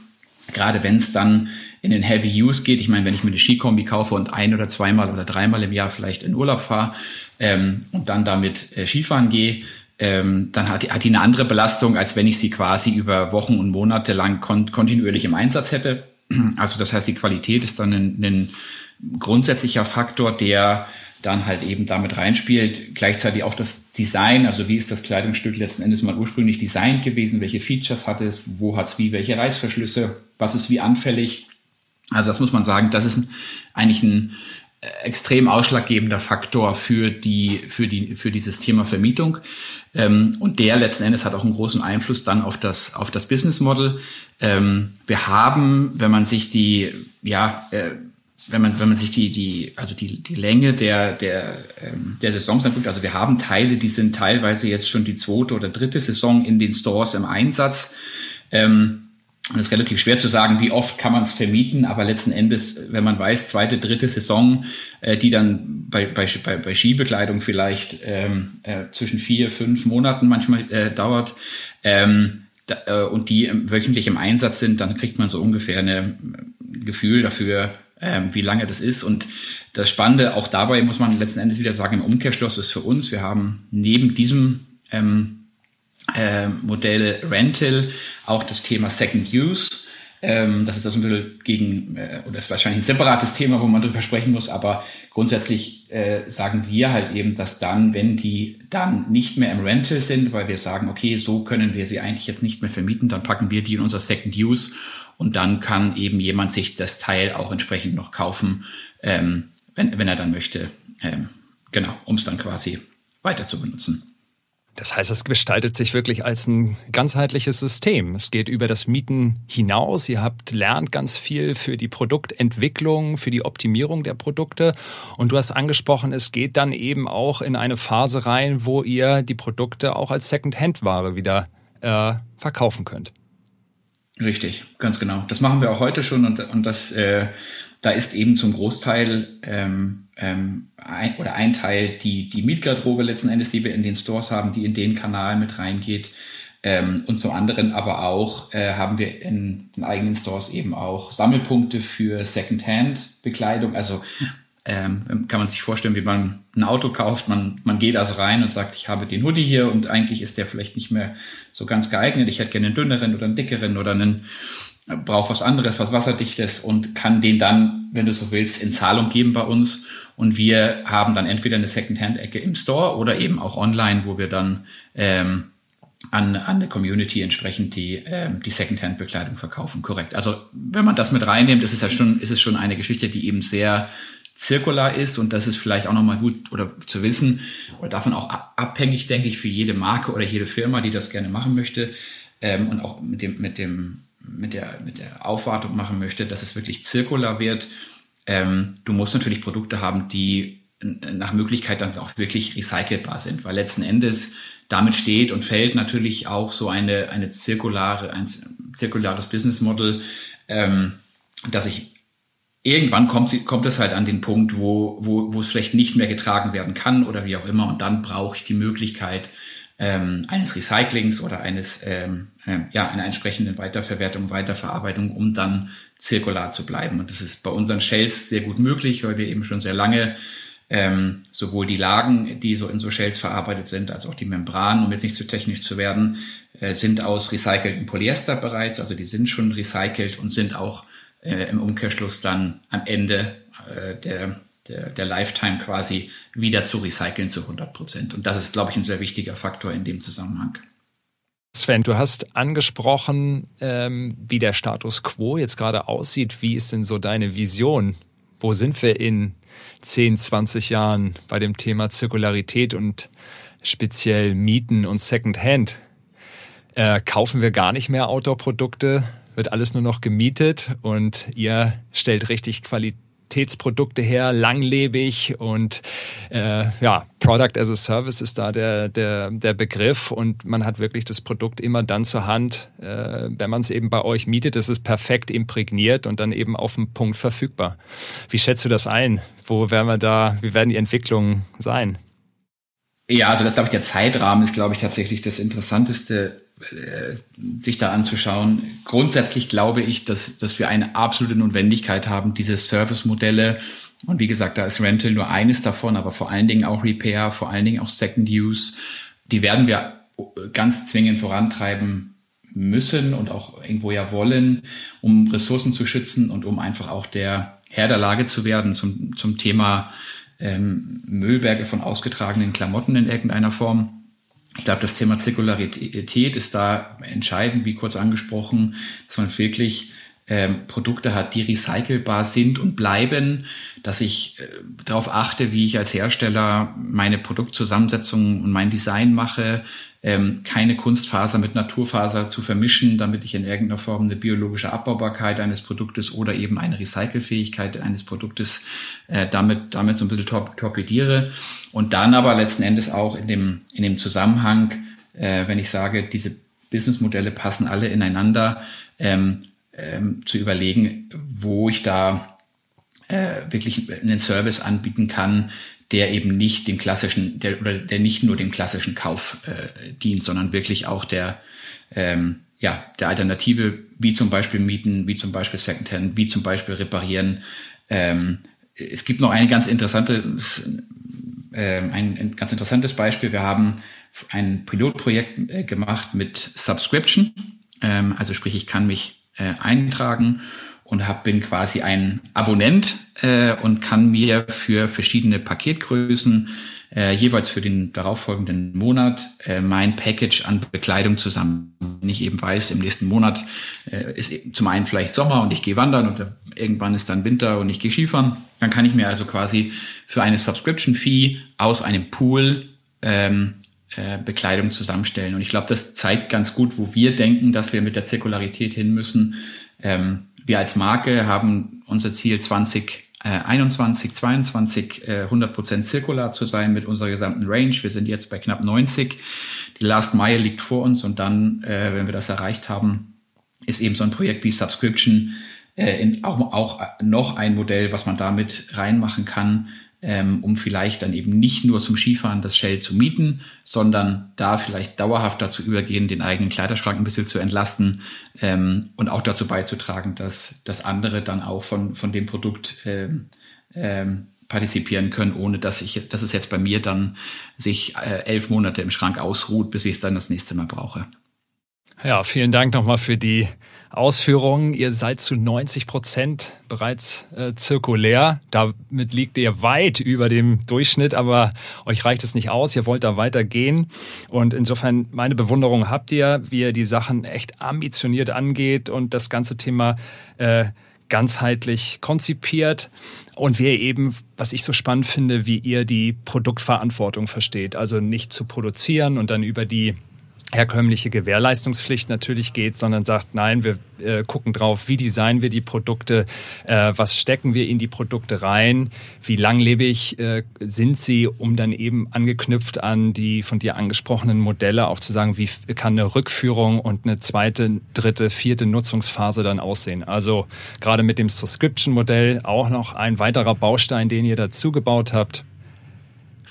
gerade wenn es dann in den Heavy Use geht, ich meine, wenn ich mir eine Skikombi kaufe und ein oder zweimal oder dreimal im Jahr vielleicht in Urlaub fahre ähm, und dann damit äh, Skifahren gehe, ähm, dann hat die, hat die eine andere Belastung, als wenn ich sie quasi über Wochen und Monate lang kon kontinuierlich im Einsatz hätte. Also das heißt, die Qualität ist dann ein, ein grundsätzlicher Faktor, der dann halt eben damit reinspielt. Gleichzeitig auch das Design, also wie ist das Kleidungsstück letzten Endes mal ursprünglich designt gewesen, welche Features hat es, wo hat es wie, welche Reißverschlüsse, was ist wie anfällig. Also das muss man sagen, das ist eigentlich ein äh, extrem ausschlaggebender Faktor für die für die für dieses Thema Vermietung ähm, und der letzten Endes hat auch einen großen Einfluss dann auf das auf das Business Model. Ähm, wir haben, wenn man sich die ja äh, wenn man, wenn man sich die, die, also die, die Länge der, der, ähm, der Saisons anguckt, also wir haben Teile, die sind teilweise jetzt schon die zweite oder dritte Saison in den Stores im Einsatz. Ähm, und es ist relativ schwer zu sagen, wie oft kann man es vermieten, aber letzten Endes, wenn man weiß, zweite, dritte Saison, äh, die dann bei, bei, bei, Skibekleidung vielleicht ähm, äh, zwischen vier, fünf Monaten manchmal äh, dauert, ähm, da, äh, und die wöchentlich im Einsatz sind, dann kriegt man so ungefähr eine, ein Gefühl dafür, ähm, wie lange das ist. Und das Spannende auch dabei muss man letzten Endes wieder sagen, im Umkehrschluss ist für uns, wir haben neben diesem ähm, äh, Modell Rental auch das Thema Second Use. Ähm, das ist das ein bisschen gegen, äh, oder ist wahrscheinlich ein separates Thema, wo man drüber sprechen muss, aber grundsätzlich äh, sagen wir halt eben, dass dann, wenn die dann nicht mehr im Rental sind, weil wir sagen, okay, so können wir sie eigentlich jetzt nicht mehr vermieten, dann packen wir die in unser Second Use und dann kann eben jemand sich das Teil auch entsprechend noch kaufen, ähm, wenn, wenn er dann möchte. Ähm, genau, um es dann quasi weiter zu benutzen. Das heißt, es gestaltet sich wirklich als ein ganzheitliches System. Es geht über das Mieten hinaus. Ihr habt lernt ganz viel für die Produktentwicklung, für die Optimierung der Produkte. Und du hast angesprochen, es geht dann eben auch in eine Phase rein, wo ihr die Produkte auch als Second-Hand-Ware wieder äh, verkaufen könnt. Richtig, ganz genau. Das machen wir auch heute schon und, und das, äh, da ist eben zum Großteil ähm, ähm, ein, oder ein Teil die, die Mietgarderobe letzten Endes, die wir in den Stores haben, die in den Kanal mit reingeht. Ähm, und zum anderen aber auch äh, haben wir in den eigenen Stores eben auch Sammelpunkte für Secondhand-Bekleidung. Also ähm, kann man sich vorstellen, wie man ein Auto kauft. Man, man geht also rein und sagt, ich habe den Hoodie hier und eigentlich ist der vielleicht nicht mehr so ganz geeignet. Ich hätte gerne einen dünneren oder einen dickeren oder einen, brauche was anderes, was wasserdichtes und kann den dann, wenn du so willst, in Zahlung geben bei uns. Und wir haben dann entweder eine Secondhand-Ecke im Store oder eben auch online, wo wir dann ähm, an, an der Community entsprechend die, ähm, die Secondhand-Bekleidung verkaufen. Korrekt. Also wenn man das mit reinnimmt, ist es ja schon, ist es schon eine Geschichte, die eben sehr zirkular ist und das ist vielleicht auch nochmal gut oder zu wissen oder davon auch abhängig, denke ich, für jede Marke oder jede Firma, die das gerne machen möchte ähm, und auch mit dem, mit dem, mit der, mit der Aufwartung machen möchte, dass es wirklich zirkular wird. Ähm, du musst natürlich Produkte haben, die nach Möglichkeit dann auch wirklich recycelbar sind, weil letzten Endes damit steht und fällt natürlich auch so eine, eine zirkulare, ein zirkulares Business Model, ähm, dass ich irgendwann kommt, kommt es halt an den Punkt, wo, wo, wo es vielleicht nicht mehr getragen werden kann oder wie auch immer. Und dann brauche ich die Möglichkeit, ähm, eines Recyclings oder eines ähm, äh, ja einer entsprechenden Weiterverwertung, Weiterverarbeitung, um dann zirkular zu bleiben. Und das ist bei unseren Shells sehr gut möglich, weil wir eben schon sehr lange ähm, sowohl die Lagen, die so in so Shells verarbeitet sind, als auch die Membranen, um jetzt nicht zu technisch zu werden, äh, sind aus recyceltem Polyester bereits, also die sind schon recycelt und sind auch äh, im Umkehrschluss dann am Ende äh, der, der, der Lifetime quasi wieder zu recyceln zu 100 Prozent. Und das ist, glaube ich, ein sehr wichtiger Faktor in dem Zusammenhang. Sven, du hast angesprochen, ähm, wie der Status quo jetzt gerade aussieht. Wie ist denn so deine Vision? Wo sind wir in 10, 20 Jahren bei dem Thema Zirkularität und speziell Mieten und Secondhand? Äh, kaufen wir gar nicht mehr Outdoor-Produkte? Wird alles nur noch gemietet und ihr stellt richtig Qualität Qualitätsprodukte her, langlebig und äh, ja, Product as a Service ist da der, der, der Begriff und man hat wirklich das Produkt immer dann zur Hand, äh, wenn man es eben bei euch mietet, ist es perfekt imprägniert und dann eben auf dem Punkt verfügbar. Wie schätzt du das ein? Wo werden wir da, wie werden die Entwicklungen sein? Ja, also das glaube ich, der Zeitrahmen ist, glaube ich, tatsächlich das Interessanteste sich da anzuschauen. Grundsätzlich glaube ich, dass, dass wir eine absolute Notwendigkeit haben, diese Service-Modelle. Und wie gesagt, da ist Rental nur eines davon, aber vor allen Dingen auch Repair, vor allen Dingen auch Second Use. Die werden wir ganz zwingend vorantreiben müssen und auch irgendwo ja wollen, um Ressourcen zu schützen und um einfach auch der Herr der Lage zu werden zum, zum Thema ähm, Müllberge von ausgetragenen Klamotten in irgendeiner Form. Ich glaube, das Thema Zirkularität ist da entscheidend, wie kurz angesprochen, dass man wirklich ähm, Produkte hat, die recycelbar sind und bleiben, dass ich äh, darauf achte, wie ich als Hersteller meine Produktzusammensetzung und mein Design mache, ähm, keine Kunstfaser mit Naturfaser zu vermischen, damit ich in irgendeiner Form eine biologische Abbaubarkeit eines Produktes oder eben eine Recycelfähigkeit eines Produktes äh, damit, damit so ein bisschen tor torpediere. Und dann aber letzten Endes auch in dem, in dem Zusammenhang, äh, wenn ich sage, diese Businessmodelle passen alle ineinander, ähm, ähm, zu überlegen, wo ich da äh, wirklich einen Service anbieten kann, der eben nicht dem klassischen, der oder der nicht nur dem klassischen Kauf äh, dient, sondern wirklich auch der ähm, ja der Alternative, wie zum Beispiel Mieten, wie zum Beispiel Secondhand, wie zum Beispiel Reparieren. Ähm, es gibt noch ein ganz interessante, äh, ein, ein ganz interessantes Beispiel. Wir haben ein Pilotprojekt äh, gemacht mit Subscription. Ähm, also sprich, ich kann mich äh, eintragen und hab, bin quasi ein Abonnent äh, und kann mir für verschiedene Paketgrößen äh, jeweils für den darauffolgenden Monat äh, mein Package an Bekleidung zusammen. Wenn ich eben weiß, im nächsten Monat äh, ist zum einen vielleicht Sommer und ich gehe wandern und irgendwann ist dann Winter und ich gehe Skifahren, dann kann ich mir also quasi für eine Subscription-Fee aus einem Pool ähm, äh, Bekleidung zusammenstellen. Und ich glaube, das zeigt ganz gut, wo wir denken, dass wir mit der Zirkularität hin müssen. Ähm, wir als Marke haben unser Ziel 2021, 22 äh, 100% zirkular zu sein mit unserer gesamten Range. Wir sind jetzt bei knapp 90. Die Last Mile liegt vor uns und dann, äh, wenn wir das erreicht haben, ist eben so ein Projekt wie Subscription äh, in, auch, auch noch ein Modell, was man damit reinmachen kann, ähm, um vielleicht dann eben nicht nur zum Skifahren das Shell zu mieten, sondern da vielleicht dauerhaft dazu übergehen, den eigenen Kleiderschrank ein bisschen zu entlasten ähm, und auch dazu beizutragen, dass, dass andere dann auch von, von dem Produkt ähm, ähm, partizipieren können, ohne dass ich, dass es jetzt bei mir dann sich äh, elf Monate im Schrank ausruht, bis ich es dann das nächste Mal brauche. Ja, vielen Dank nochmal für die Ausführungen. Ihr seid zu 90 Prozent bereits äh, zirkulär. Damit liegt ihr weit über dem Durchschnitt, aber euch reicht es nicht aus. Ihr wollt da weitergehen. Und insofern meine Bewunderung habt ihr, wie ihr die Sachen echt ambitioniert angeht und das ganze Thema äh, ganzheitlich konzipiert und wie ihr eben, was ich so spannend finde, wie ihr die Produktverantwortung versteht. Also nicht zu produzieren und dann über die herkömmliche Gewährleistungspflicht natürlich geht, sondern sagt, nein, wir äh, gucken drauf, wie designen wir die Produkte, äh, was stecken wir in die Produkte rein, wie langlebig äh, sind sie, um dann eben angeknüpft an die von dir angesprochenen Modelle auch zu sagen, wie kann eine Rückführung und eine zweite, dritte, vierte Nutzungsphase dann aussehen. Also gerade mit dem Subscription-Modell auch noch ein weiterer Baustein, den ihr dazu gebaut habt.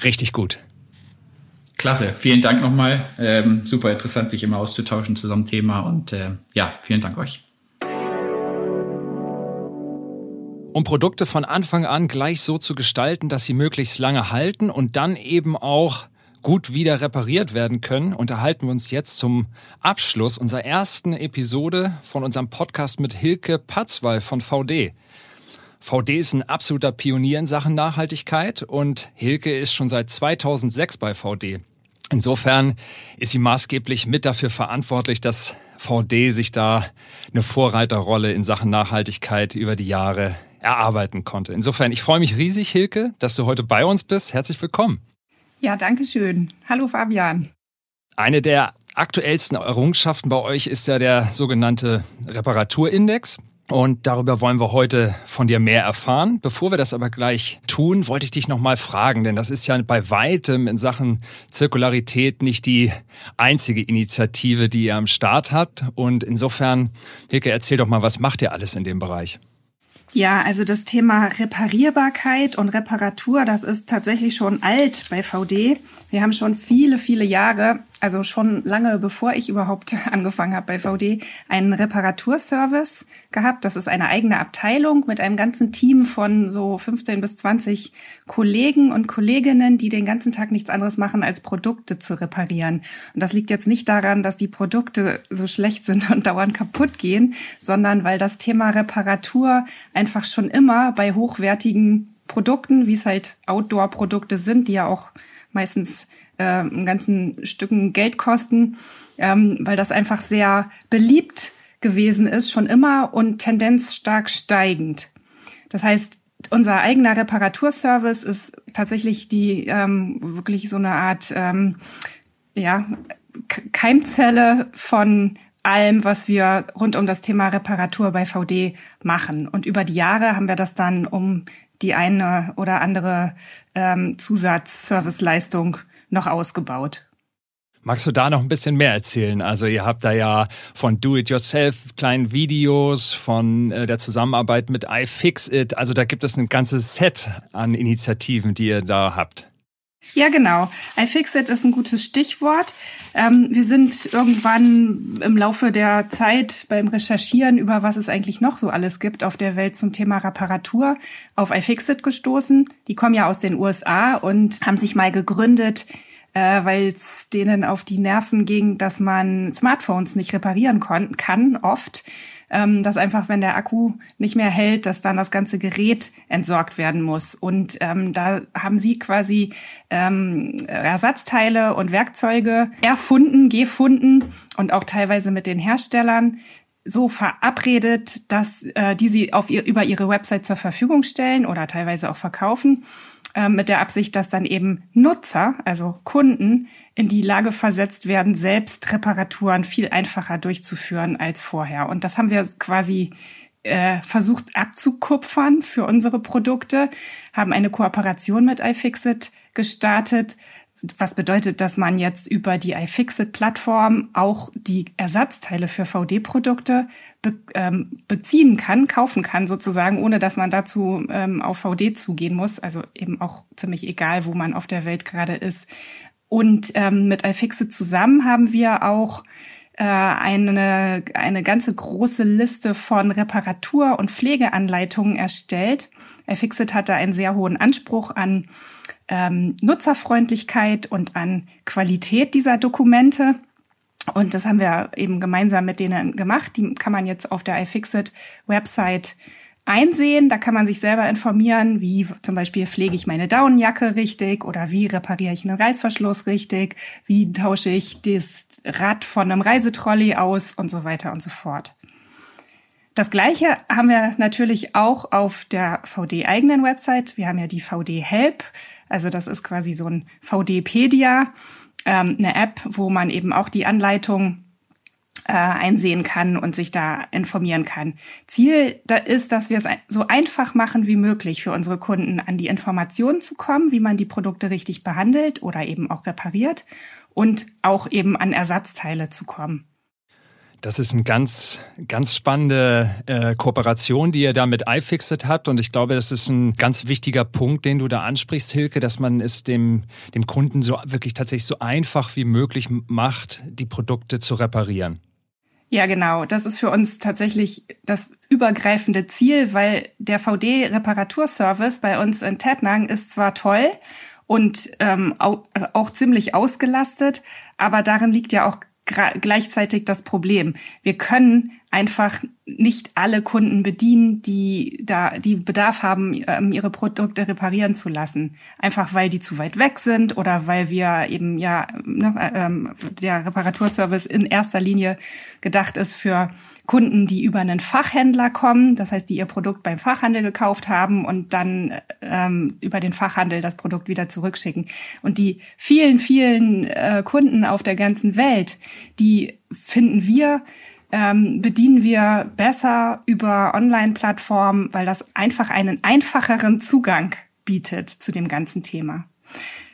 Richtig gut. Klasse, vielen Dank nochmal. Ähm, super interessant, sich immer auszutauschen zu so einem Thema und äh, ja, vielen Dank euch. Um Produkte von Anfang an gleich so zu gestalten, dass sie möglichst lange halten und dann eben auch gut wieder repariert werden können, unterhalten wir uns jetzt zum Abschluss unserer ersten Episode von unserem Podcast mit Hilke Patzwall von VD. VD ist ein absoluter Pionier in Sachen Nachhaltigkeit und Hilke ist schon seit 2006 bei VD. Insofern ist sie maßgeblich mit dafür verantwortlich, dass VD sich da eine Vorreiterrolle in Sachen Nachhaltigkeit über die Jahre erarbeiten konnte. Insofern, ich freue mich riesig, Hilke, dass du heute bei uns bist. Herzlich willkommen. Ja, danke schön. Hallo Fabian. Eine der aktuellsten Errungenschaften bei euch ist ja der sogenannte Reparaturindex. Und darüber wollen wir heute von dir mehr erfahren. Bevor wir das aber gleich tun, wollte ich dich nochmal fragen, denn das ist ja bei weitem in Sachen Zirkularität nicht die einzige Initiative, die ihr am Start habt. Und insofern, Hilke, erzähl doch mal, was macht ihr alles in dem Bereich? Ja, also das Thema Reparierbarkeit und Reparatur, das ist tatsächlich schon alt bei VD. Wir haben schon viele, viele Jahre also schon lange bevor ich überhaupt angefangen habe bei VD, einen Reparaturservice gehabt. Das ist eine eigene Abteilung mit einem ganzen Team von so 15 bis 20 Kollegen und Kolleginnen, die den ganzen Tag nichts anderes machen, als Produkte zu reparieren. Und das liegt jetzt nicht daran, dass die Produkte so schlecht sind und dauernd kaputt gehen, sondern weil das Thema Reparatur einfach schon immer bei hochwertigen Produkten, wie es halt Outdoor-Produkte sind, die ja auch meistens äh, einen ganzen Stücken Geld kosten, ähm, weil das einfach sehr beliebt gewesen ist, schon immer und Tendenz stark steigend. Das heißt, unser eigener Reparaturservice ist tatsächlich die ähm, wirklich so eine Art ähm, ja, Keimzelle von allem, was wir rund um das Thema Reparatur bei VD machen. Und über die Jahre haben wir das dann um die eine oder andere ähm, Zusatzserviceleistung noch ausgebaut. Magst du da noch ein bisschen mehr erzählen? Also ihr habt da ja von Do-it-yourself kleinen Videos, von äh, der Zusammenarbeit mit iFixit. Also da gibt es ein ganzes Set an Initiativen, die ihr da habt. Ja, genau. iFixit ist ein gutes Stichwort. Ähm, wir sind irgendwann im Laufe der Zeit beim Recherchieren über was es eigentlich noch so alles gibt auf der Welt zum Thema Reparatur auf iFixit gestoßen. Die kommen ja aus den USA und haben sich mal gegründet, äh, weil es denen auf die Nerven ging, dass man Smartphones nicht reparieren kann, oft ähm, dass einfach, wenn der Akku nicht mehr hält, dass dann das ganze Gerät entsorgt werden muss. Und ähm, da haben sie quasi ähm, Ersatzteile und Werkzeuge erfunden, gefunden und auch teilweise mit den Herstellern so verabredet, dass äh, die sie auf ihr, über ihre Website zur Verfügung stellen oder teilweise auch verkaufen ähm, mit der Absicht, dass dann eben Nutzer, also Kunden, in die Lage versetzt werden, selbst Reparaturen viel einfacher durchzuführen als vorher. Und das haben wir quasi äh, versucht abzukupfern für unsere Produkte, haben eine Kooperation mit iFixit gestartet, was bedeutet, dass man jetzt über die iFixit-Plattform auch die Ersatzteile für VD-Produkte be ähm, beziehen kann, kaufen kann sozusagen, ohne dass man dazu ähm, auf VD zugehen muss. Also eben auch ziemlich egal, wo man auf der Welt gerade ist. Und ähm, mit iFixit zusammen haben wir auch äh, eine, eine ganze große Liste von Reparatur- und Pflegeanleitungen erstellt. iFixit hatte einen sehr hohen Anspruch an ähm, Nutzerfreundlichkeit und an Qualität dieser Dokumente. Und das haben wir eben gemeinsam mit denen gemacht. Die kann man jetzt auf der iFixit-Website einsehen. Da kann man sich selber informieren, wie zum Beispiel pflege ich meine Daunenjacke richtig oder wie repariere ich einen Reißverschluss richtig, wie tausche ich das Rad von einem Reisetrolley aus und so weiter und so fort. Das Gleiche haben wir natürlich auch auf der VD-eigenen Website. Wir haben ja die VD Help. Also das ist quasi so ein VD-Pedia, ähm, eine App, wo man eben auch die Anleitung äh, einsehen kann und sich da informieren kann. Ziel da ist, dass wir es so einfach machen wie möglich für unsere Kunden, an die Informationen zu kommen, wie man die Produkte richtig behandelt oder eben auch repariert und auch eben an Ersatzteile zu kommen. Das ist eine ganz, ganz spannende äh, Kooperation, die ihr da mit iFixit habt. Und ich glaube, das ist ein ganz wichtiger Punkt, den du da ansprichst, Hilke, dass man es dem, dem Kunden so wirklich tatsächlich so einfach wie möglich macht, die Produkte zu reparieren. Ja, genau. Das ist für uns tatsächlich das übergreifende Ziel, weil der VD-Reparaturservice bei uns in Tettnang ist zwar toll und ähm, auch, auch ziemlich ausgelastet, aber darin liegt ja auch gleichzeitig das Problem. Wir können einfach nicht alle Kunden bedienen, die da, die Bedarf haben, ähm, ihre Produkte reparieren zu lassen. Einfach weil die zu weit weg sind oder weil wir eben ja, ne, ähm, der Reparaturservice in erster Linie gedacht ist für Kunden, die über einen Fachhändler kommen, das heißt, die ihr Produkt beim Fachhandel gekauft haben und dann ähm, über den Fachhandel das Produkt wieder zurückschicken. Und die vielen, vielen äh, Kunden auf der ganzen Welt, die finden wir ähm, bedienen wir besser über Online-Plattformen, weil das einfach einen einfacheren Zugang bietet zu dem ganzen Thema.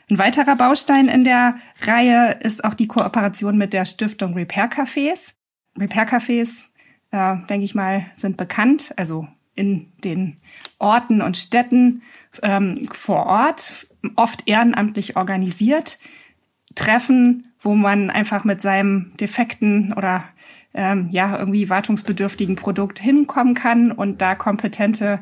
Ein weiterer Baustein in der Reihe ist auch die Kooperation mit der Stiftung Repair Cafés. Repair Cafés, äh, denke ich mal, sind bekannt, also in den Orten und Städten ähm, vor Ort, oft ehrenamtlich organisiert, Treffen, wo man einfach mit seinem defekten oder ähm, ja irgendwie wartungsbedürftigen Produkt hinkommen kann und da kompetente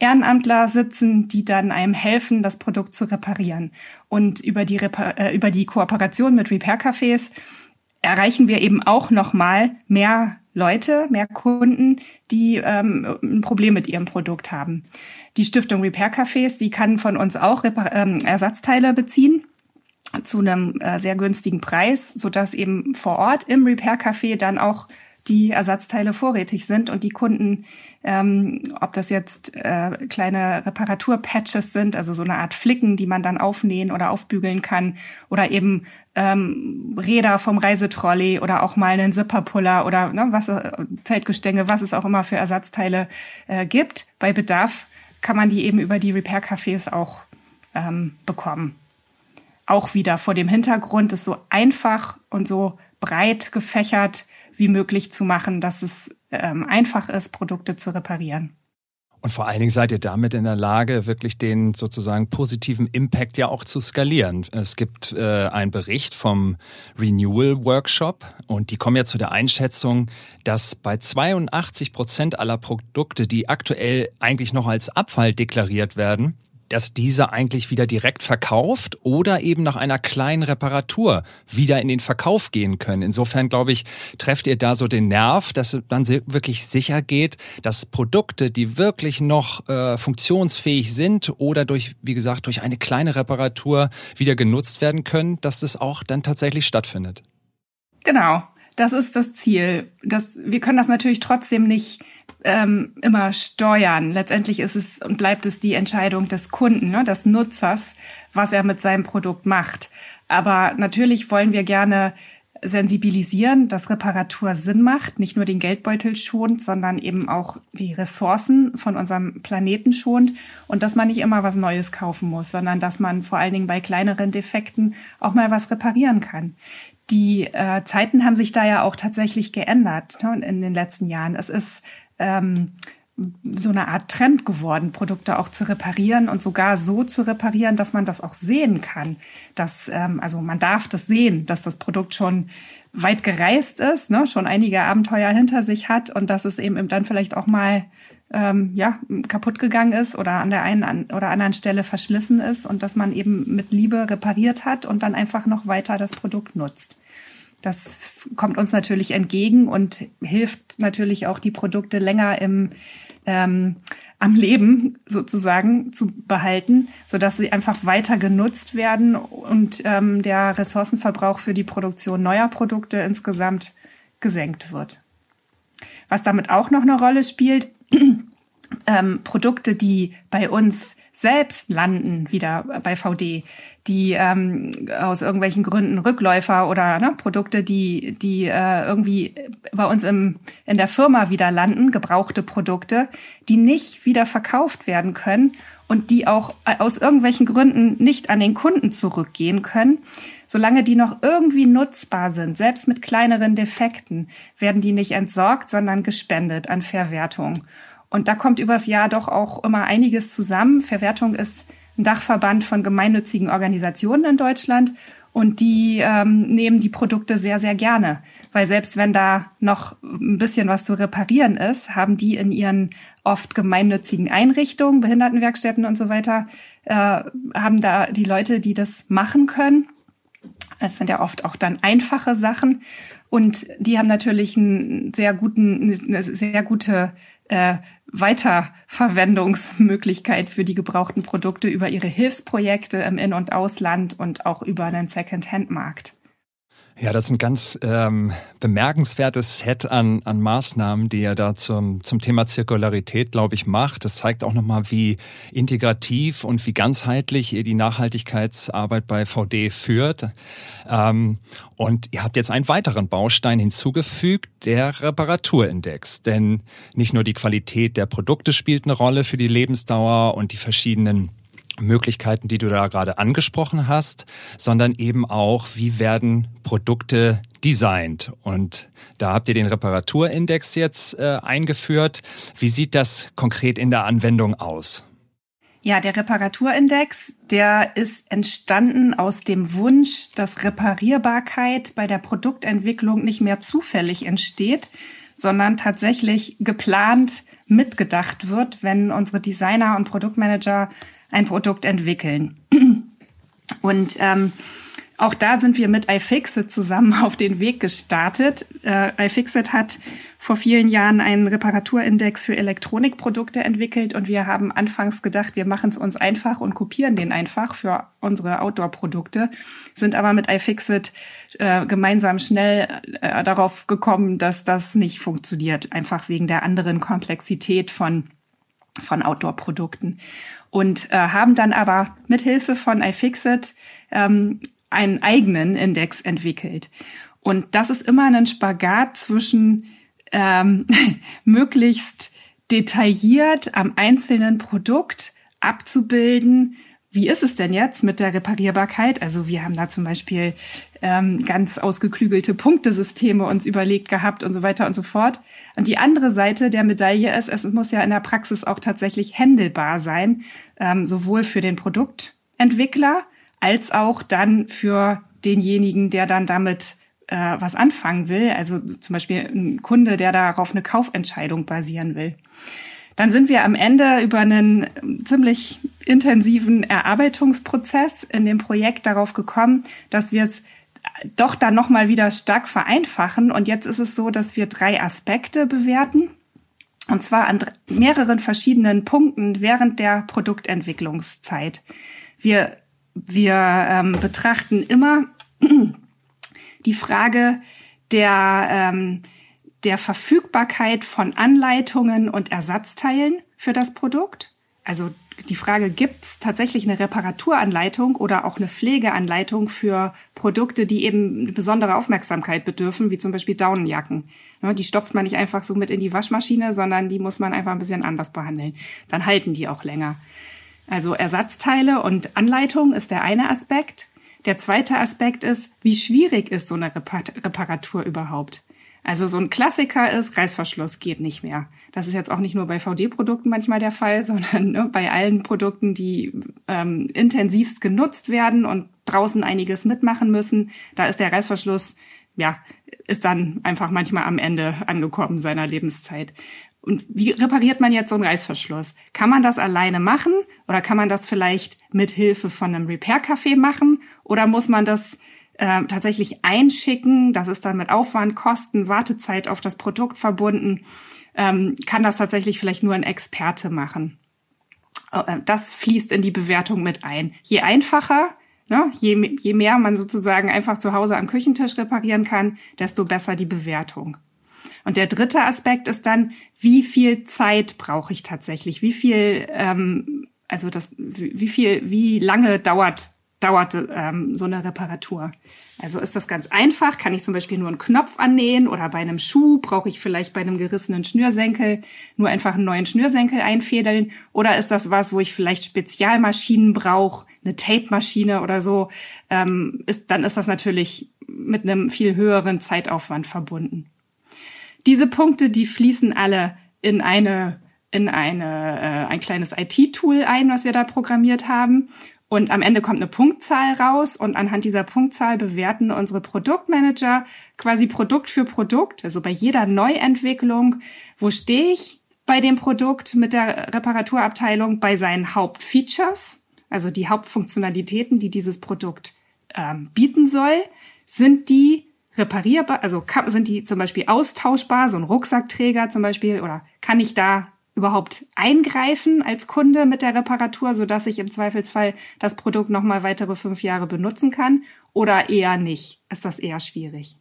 Ehrenamtler sitzen, die dann einem helfen, das Produkt zu reparieren. Und über die, Repa äh, über die Kooperation mit Repair-Cafés erreichen wir eben auch nochmal mehr Leute, mehr Kunden, die ähm, ein Problem mit ihrem Produkt haben. Die Stiftung Repair Cafés, die kann von uns auch Repar ähm, Ersatzteile beziehen zu einem äh, sehr günstigen Preis, so dass eben vor Ort im Repair Café dann auch die Ersatzteile vorrätig sind und die Kunden, ähm, ob das jetzt äh, kleine Reparaturpatches sind, also so eine Art Flicken, die man dann aufnähen oder aufbügeln kann, oder eben ähm, Räder vom Reisetrolley oder auch mal einen Zipperpuller oder ne, was äh, Zeitgestänge, was es auch immer für Ersatzteile äh, gibt. Bei Bedarf kann man die eben über die Repair-Cafés auch ähm, bekommen auch wieder vor dem Hintergrund, es so einfach und so breit gefächert wie möglich zu machen, dass es ähm, einfach ist, Produkte zu reparieren. Und vor allen Dingen seid ihr damit in der Lage, wirklich den sozusagen positiven Impact ja auch zu skalieren. Es gibt äh, einen Bericht vom Renewal Workshop und die kommen ja zu der Einschätzung, dass bei 82 Prozent aller Produkte, die aktuell eigentlich noch als Abfall deklariert werden, dass dieser eigentlich wieder direkt verkauft oder eben nach einer kleinen Reparatur wieder in den Verkauf gehen können. Insofern glaube ich, trefft ihr da so den Nerv, dass dann wirklich sicher geht, dass Produkte, die wirklich noch äh, funktionsfähig sind oder durch, wie gesagt, durch eine kleine Reparatur wieder genutzt werden können, dass das auch dann tatsächlich stattfindet. Genau, das ist das Ziel. Das, wir können das natürlich trotzdem nicht ähm, immer steuern. Letztendlich ist es und bleibt es die Entscheidung des Kunden, ne, des Nutzers, was er mit seinem Produkt macht. Aber natürlich wollen wir gerne sensibilisieren, dass Reparatur Sinn macht, nicht nur den Geldbeutel schont, sondern eben auch die Ressourcen von unserem Planeten schont und dass man nicht immer was Neues kaufen muss, sondern dass man vor allen Dingen bei kleineren Defekten auch mal was reparieren kann. Die äh, Zeiten haben sich da ja auch tatsächlich geändert ne, in den letzten Jahren. Es ist ähm, so eine Art Trend geworden, Produkte auch zu reparieren und sogar so zu reparieren, dass man das auch sehen kann. Dass, ähm, also man darf das sehen, dass das Produkt schon weit gereist ist, ne, schon einige Abenteuer hinter sich hat und dass es eben dann vielleicht auch mal ähm, ja, kaputt gegangen ist oder an der einen oder anderen Stelle verschlissen ist und dass man eben mit Liebe repariert hat und dann einfach noch weiter das Produkt nutzt. Das kommt uns natürlich entgegen und hilft natürlich auch, die Produkte länger im, ähm, am Leben sozusagen zu behalten, sodass sie einfach weiter genutzt werden und ähm, der Ressourcenverbrauch für die Produktion neuer Produkte insgesamt gesenkt wird. Was damit auch noch eine Rolle spielt, ähm, Produkte, die bei uns selbst landen wieder bei VD, die ähm, aus irgendwelchen Gründen Rückläufer oder ne, Produkte, die, die äh, irgendwie bei uns im, in der Firma wieder landen, gebrauchte Produkte, die nicht wieder verkauft werden können und die auch aus irgendwelchen Gründen nicht an den Kunden zurückgehen können, solange die noch irgendwie nutzbar sind, selbst mit kleineren Defekten, werden die nicht entsorgt, sondern gespendet an Verwertung. Und da kommt übers Jahr doch auch immer einiges zusammen. Verwertung ist ein Dachverband von gemeinnützigen Organisationen in Deutschland und die ähm, nehmen die Produkte sehr, sehr gerne. Weil selbst wenn da noch ein bisschen was zu reparieren ist, haben die in ihren oft gemeinnützigen Einrichtungen, Behindertenwerkstätten und so weiter, äh, haben da die Leute, die das machen können. Es sind ja oft auch dann einfache Sachen. Und die haben natürlich einen sehr guten, eine sehr gute äh, Weiterverwendungsmöglichkeit für die gebrauchten Produkte über ihre Hilfsprojekte im In- und Ausland und auch über einen Second-Hand-Markt. Ja, das ist ein ganz ähm, bemerkenswertes Set an, an Maßnahmen, die er da zum, zum Thema Zirkularität, glaube ich, macht. Das zeigt auch nochmal, wie integrativ und wie ganzheitlich ihr die Nachhaltigkeitsarbeit bei VD führt. Ähm, und ihr habt jetzt einen weiteren Baustein hinzugefügt, der Reparaturindex. Denn nicht nur die Qualität der Produkte spielt eine Rolle für die Lebensdauer und die verschiedenen Möglichkeiten, die du da gerade angesprochen hast, sondern eben auch, wie werden Produkte designt. Und da habt ihr den Reparaturindex jetzt äh, eingeführt. Wie sieht das konkret in der Anwendung aus? Ja, der Reparaturindex, der ist entstanden aus dem Wunsch, dass Reparierbarkeit bei der Produktentwicklung nicht mehr zufällig entsteht, sondern tatsächlich geplant mitgedacht wird, wenn unsere Designer und Produktmanager ein Produkt entwickeln. Und ähm, auch da sind wir mit iFixit zusammen auf den Weg gestartet. Äh, iFixit hat vor vielen Jahren einen Reparaturindex für Elektronikprodukte entwickelt und wir haben anfangs gedacht, wir machen es uns einfach und kopieren den einfach für unsere Outdoor-Produkte, sind aber mit iFixit äh, gemeinsam schnell äh, darauf gekommen, dass das nicht funktioniert, einfach wegen der anderen Komplexität von von Outdoor-Produkten und äh, haben dann aber mit Hilfe von iFixit ähm, einen eigenen Index entwickelt. Und das ist immer ein Spagat zwischen ähm, möglichst detailliert am einzelnen Produkt abzubilden, wie ist es denn jetzt mit der Reparierbarkeit? Also wir haben da zum Beispiel ähm, ganz ausgeklügelte Punktesysteme uns überlegt gehabt und so weiter und so fort. Und die andere Seite der Medaille ist, es muss ja in der Praxis auch tatsächlich händelbar sein, ähm, sowohl für den Produktentwickler als auch dann für denjenigen, der dann damit äh, was anfangen will. Also zum Beispiel ein Kunde, der darauf eine Kaufentscheidung basieren will. Dann sind wir am Ende über einen ziemlich intensiven Erarbeitungsprozess in dem Projekt darauf gekommen, dass wir es doch dann nochmal wieder stark vereinfachen. Und jetzt ist es so, dass wir drei Aspekte bewerten. Und zwar an mehreren verschiedenen Punkten während der Produktentwicklungszeit. Wir, wir ähm, betrachten immer die Frage der, ähm, der Verfügbarkeit von Anleitungen und Ersatzteilen für das Produkt. Also die Frage, gibt es tatsächlich eine Reparaturanleitung oder auch eine Pflegeanleitung für Produkte, die eben besondere Aufmerksamkeit bedürfen, wie zum Beispiel Daunenjacken. Ne, die stopft man nicht einfach so mit in die Waschmaschine, sondern die muss man einfach ein bisschen anders behandeln. Dann halten die auch länger. Also Ersatzteile und Anleitung ist der eine Aspekt. Der zweite Aspekt ist, wie schwierig ist so eine Reparatur überhaupt? Also so ein Klassiker ist, Reißverschluss geht nicht mehr. Das ist jetzt auch nicht nur bei VD-Produkten manchmal der Fall, sondern ne, bei allen Produkten, die ähm, intensivst genutzt werden und draußen einiges mitmachen müssen. Da ist der Reißverschluss, ja, ist dann einfach manchmal am Ende angekommen seiner Lebenszeit. Und wie repariert man jetzt so einen Reißverschluss? Kann man das alleine machen oder kann man das vielleicht mit Hilfe von einem Repair-Café machen oder muss man das äh, tatsächlich einschicken. Das ist dann mit Aufwand, Kosten, Wartezeit auf das Produkt verbunden. Ähm, kann das tatsächlich vielleicht nur ein Experte machen. Oh, äh, das fließt in die Bewertung mit ein. Je einfacher, ne, je, je mehr man sozusagen einfach zu Hause am Küchentisch reparieren kann, desto besser die Bewertung. Und der dritte Aspekt ist dann, wie viel Zeit brauche ich tatsächlich? Wie viel, ähm, also das, wie viel, wie lange dauert dauert ähm, so eine Reparatur? Also ist das ganz einfach? Kann ich zum Beispiel nur einen Knopf annähen oder bei einem Schuh brauche ich vielleicht bei einem gerissenen Schnürsenkel nur einfach einen neuen Schnürsenkel einfädeln? Oder ist das was, wo ich vielleicht Spezialmaschinen brauche, eine Tape-Maschine oder so? Ähm, ist, dann ist das natürlich mit einem viel höheren Zeitaufwand verbunden. Diese Punkte, die fließen alle in eine in eine, äh, ein kleines IT-Tool ein, was wir da programmiert haben. Und am Ende kommt eine Punktzahl raus und anhand dieser Punktzahl bewerten unsere Produktmanager quasi Produkt für Produkt, also bei jeder Neuentwicklung, wo stehe ich bei dem Produkt mit der Reparaturabteilung bei seinen Hauptfeatures, also die Hauptfunktionalitäten, die dieses Produkt ähm, bieten soll, sind die reparierbar, also sind die zum Beispiel austauschbar, so ein Rucksackträger zum Beispiel, oder kann ich da überhaupt eingreifen als Kunde mit der Reparatur, so dass ich im Zweifelsfall das Produkt noch mal weitere fünf Jahre benutzen kann oder eher nicht? Ist das eher schwierig?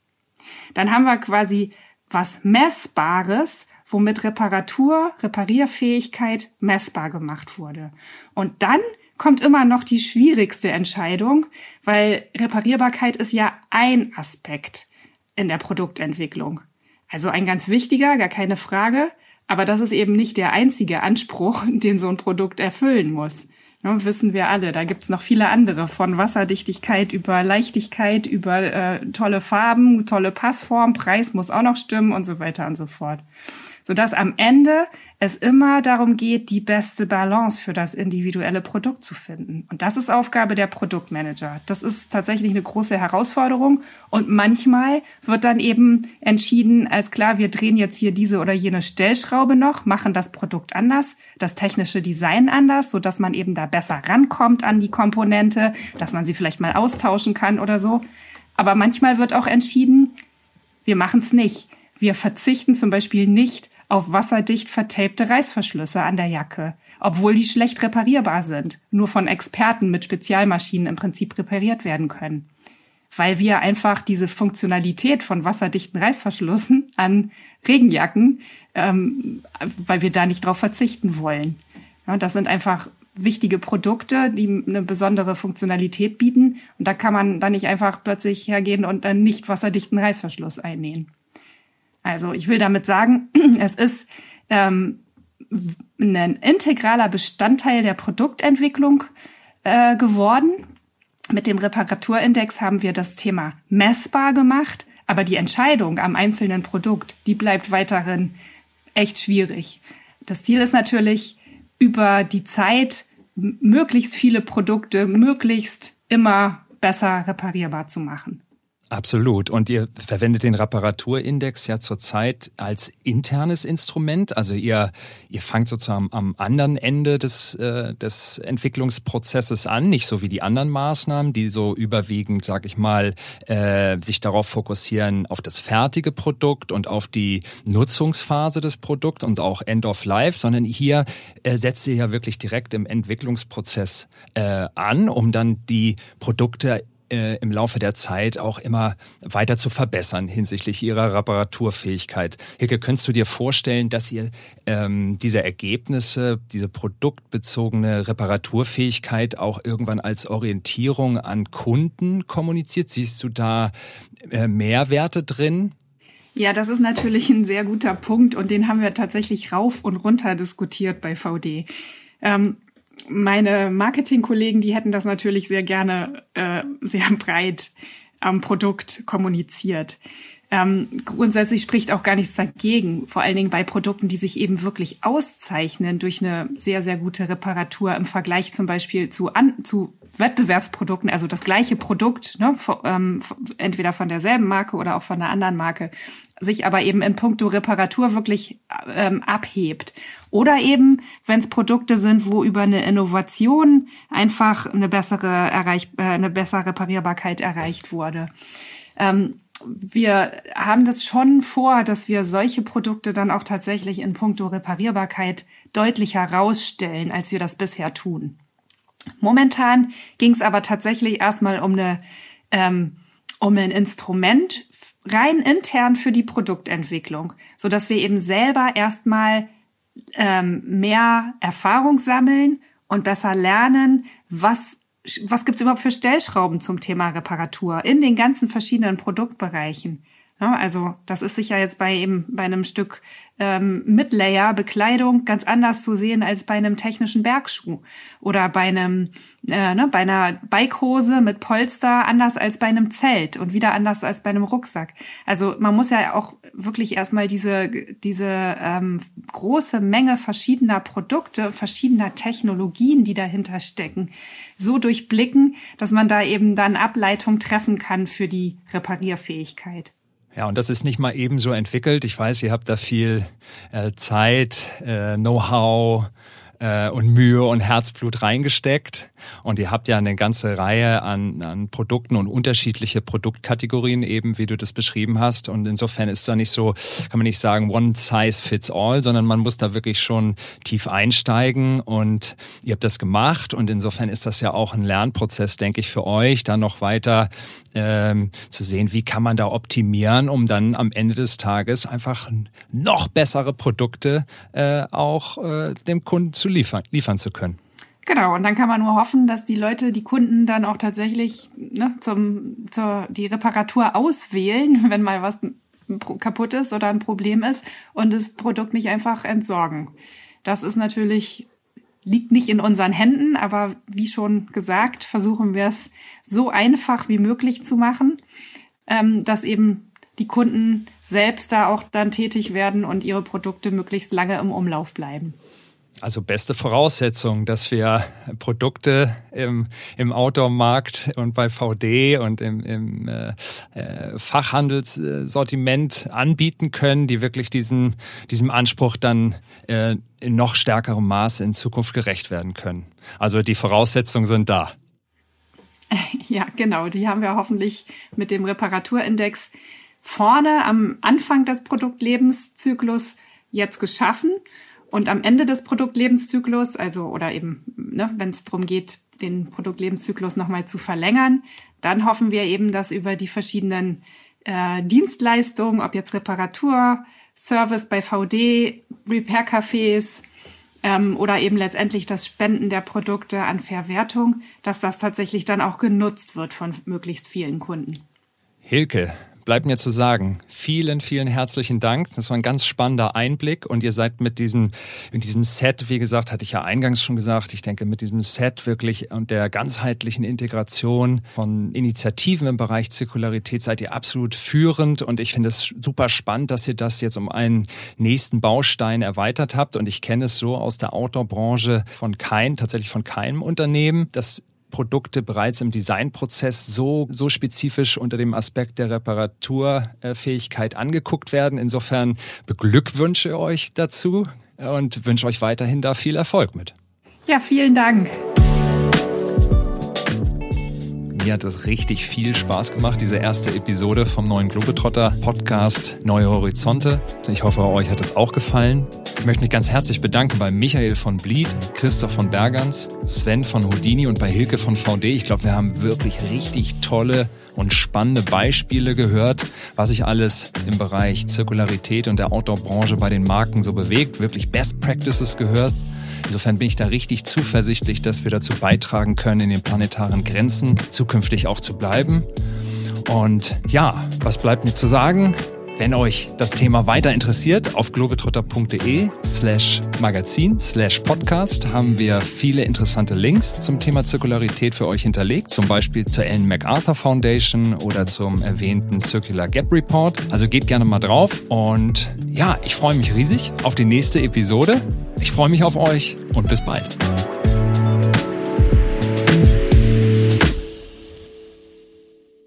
Dann haben wir quasi was Messbares, womit Reparatur, Reparierfähigkeit messbar gemacht wurde. Und dann kommt immer noch die schwierigste Entscheidung, weil Reparierbarkeit ist ja ein Aspekt in der Produktentwicklung. Also ein ganz wichtiger, gar keine Frage. Aber das ist eben nicht der einzige Anspruch, den so ein Produkt erfüllen muss. Ja, wissen wir alle. Da gibt's noch viele andere, von Wasserdichtigkeit über Leichtigkeit, über äh, tolle Farben, tolle Passform, Preis muss auch noch stimmen und so weiter und so fort sodass am Ende es immer darum geht, die beste Balance für das individuelle Produkt zu finden. Und das ist Aufgabe der Produktmanager. Das ist tatsächlich eine große Herausforderung. Und manchmal wird dann eben entschieden, als klar, wir drehen jetzt hier diese oder jene Stellschraube noch, machen das Produkt anders, das technische Design anders, sodass man eben da besser rankommt an die Komponente, dass man sie vielleicht mal austauschen kann oder so. Aber manchmal wird auch entschieden, wir machen es nicht. Wir verzichten zum Beispiel nicht auf wasserdicht vertapte Reißverschlüsse an der Jacke, obwohl die schlecht reparierbar sind, nur von Experten mit Spezialmaschinen im Prinzip repariert werden können. Weil wir einfach diese Funktionalität von wasserdichten Reißverschlüssen an Regenjacken, ähm, weil wir da nicht drauf verzichten wollen. Ja, das sind einfach wichtige Produkte, die eine besondere Funktionalität bieten. Und da kann man dann nicht einfach plötzlich hergehen und einen nicht wasserdichten Reißverschluss einnähen. Also ich will damit sagen, es ist ähm, ein integraler Bestandteil der Produktentwicklung äh, geworden. Mit dem Reparaturindex haben wir das Thema messbar gemacht, aber die Entscheidung am einzelnen Produkt, die bleibt weiterhin echt schwierig. Das Ziel ist natürlich, über die Zeit möglichst viele Produkte möglichst immer besser reparierbar zu machen. Absolut. Und ihr verwendet den Reparaturindex ja zurzeit als internes Instrument. Also ihr, ihr fangt sozusagen am anderen Ende des, äh, des Entwicklungsprozesses an, nicht so wie die anderen Maßnahmen, die so überwiegend, sag ich mal, äh, sich darauf fokussieren, auf das fertige Produkt und auf die Nutzungsphase des Produkts und auch End of Life, sondern hier äh, setzt ihr ja wirklich direkt im Entwicklungsprozess äh, an, um dann die Produkte äh, im Laufe der Zeit auch immer weiter zu verbessern hinsichtlich ihrer Reparaturfähigkeit. Hilke, könntest du dir vorstellen, dass ihr ähm, diese Ergebnisse, diese produktbezogene Reparaturfähigkeit auch irgendwann als Orientierung an Kunden kommuniziert? Siehst du da äh, Mehrwerte drin? Ja, das ist natürlich ein sehr guter Punkt und den haben wir tatsächlich rauf und runter diskutiert bei VD. Ähm, meine Marketingkollegen, die hätten das natürlich sehr gerne äh, sehr breit am Produkt kommuniziert. Ähm, grundsätzlich spricht auch gar nichts dagegen, vor allen Dingen bei Produkten, die sich eben wirklich auszeichnen durch eine sehr, sehr gute Reparatur im Vergleich zum Beispiel zu, an, zu Wettbewerbsprodukten, also das gleiche Produkt, ne, ähm, entweder von derselben Marke oder auch von einer anderen Marke, sich aber eben in puncto Reparatur wirklich ähm, abhebt. Oder eben, wenn es Produkte sind, wo über eine Innovation einfach eine bessere, Erreich äh, eine bessere Reparierbarkeit erreicht wurde. Ähm, wir haben das schon vor, dass wir solche Produkte dann auch tatsächlich in puncto Reparierbarkeit deutlich herausstellen, als wir das bisher tun. Momentan ging es aber tatsächlich erstmal um eine ähm, um ein Instrument rein intern für die Produktentwicklung, so dass wir eben selber erstmal ähm, mehr Erfahrung sammeln und besser lernen, was was gibt's überhaupt für Stellschrauben zum Thema Reparatur in den ganzen verschiedenen Produktbereichen? Ja, also das ist sicher jetzt bei eben bei einem Stück ähm, Midlayer Bekleidung ganz anders zu sehen als bei einem technischen Bergschuh oder bei einem äh, ne, bei einer Bikehose mit Polster anders als bei einem Zelt und wieder anders als bei einem Rucksack. Also man muss ja auch wirklich erstmal diese diese ähm, große Menge verschiedener Produkte, verschiedener Technologien, die dahinter stecken, so durchblicken, dass man da eben dann Ableitung treffen kann für die Reparierfähigkeit. Ja, und das ist nicht mal ebenso entwickelt. Ich weiß, ihr habt da viel äh, Zeit, äh, Know-how, äh, und Mühe und Herzblut reingesteckt. Und ihr habt ja eine ganze Reihe an, an Produkten und unterschiedliche Produktkategorien eben, wie du das beschrieben hast. Und insofern ist da nicht so, kann man nicht sagen, one size fits all, sondern man muss da wirklich schon tief einsteigen. Und ihr habt das gemacht. Und insofern ist das ja auch ein Lernprozess, denke ich, für euch, da noch weiter ähm, zu sehen, wie kann man da optimieren, um dann am Ende des Tages einfach noch bessere Produkte äh, auch äh, dem Kunden zu liefern, liefern zu können. Genau, und dann kann man nur hoffen, dass die Leute, die Kunden dann auch tatsächlich ne, zum, zur, die Reparatur auswählen, wenn mal was kaputt ist oder ein Problem ist und das Produkt nicht einfach entsorgen. Das ist natürlich, liegt nicht in unseren Händen, aber wie schon gesagt, versuchen wir es so einfach wie möglich zu machen, ähm, dass eben die Kunden selbst da auch dann tätig werden und ihre Produkte möglichst lange im Umlauf bleiben. Also beste Voraussetzung, dass wir Produkte im, im Outdoor-Markt und bei VD und im, im äh, äh, Fachhandelssortiment anbieten können, die wirklich diesem, diesem Anspruch dann äh, in noch stärkerem Maße in Zukunft gerecht werden können. Also die Voraussetzungen sind da. Ja, genau. Die haben wir hoffentlich mit dem Reparaturindex vorne am Anfang des Produktlebenszyklus jetzt geschaffen. Und am Ende des Produktlebenszyklus, also oder eben, ne, wenn es darum geht, den Produktlebenszyklus nochmal zu verlängern, dann hoffen wir eben, dass über die verschiedenen äh, Dienstleistungen, ob jetzt Reparatur, Service bei VD, Repair-Cafés ähm, oder eben letztendlich das Spenden der Produkte an Verwertung, dass das tatsächlich dann auch genutzt wird von möglichst vielen Kunden. Hilke, bleibt mir zu sagen, vielen, vielen herzlichen Dank. Das war ein ganz spannender Einblick und ihr seid mit diesem, mit diesem Set, wie gesagt, hatte ich ja eingangs schon gesagt, ich denke mit diesem Set wirklich und der ganzheitlichen Integration von Initiativen im Bereich Zirkularität seid ihr absolut führend und ich finde es super spannend, dass ihr das jetzt um einen nächsten Baustein erweitert habt und ich kenne es so aus der Outdoor-Branche von kein, tatsächlich von keinem Unternehmen, dass Produkte bereits im Designprozess so, so spezifisch unter dem Aspekt der Reparaturfähigkeit angeguckt werden. Insofern beglückwünsche euch dazu und wünsche euch weiterhin da viel Erfolg mit. Ja, vielen Dank. Mir hat es richtig viel Spaß gemacht, diese erste Episode vom neuen Globetrotter Podcast Neue Horizonte. Ich hoffe, euch hat es auch gefallen. Ich möchte mich ganz herzlich bedanken bei Michael von Blied, Christoph von Bergans, Sven von Houdini und bei Hilke von VD. Ich glaube, wir haben wirklich richtig tolle und spannende Beispiele gehört, was sich alles im Bereich Zirkularität und der Outdoor-Branche bei den Marken so bewegt. Wirklich Best Practices gehört. Insofern bin ich da richtig zuversichtlich, dass wir dazu beitragen können, in den planetaren Grenzen zukünftig auch zu bleiben. Und ja, was bleibt mir zu sagen? Wenn euch das Thema weiter interessiert, auf globetrotter.de slash magazin slash podcast haben wir viele interessante Links zum Thema Zirkularität für euch hinterlegt, zum Beispiel zur Ellen MacArthur Foundation oder zum erwähnten Circular Gap Report. Also geht gerne mal drauf und ja, ich freue mich riesig auf die nächste Episode. Ich freue mich auf euch und bis bald.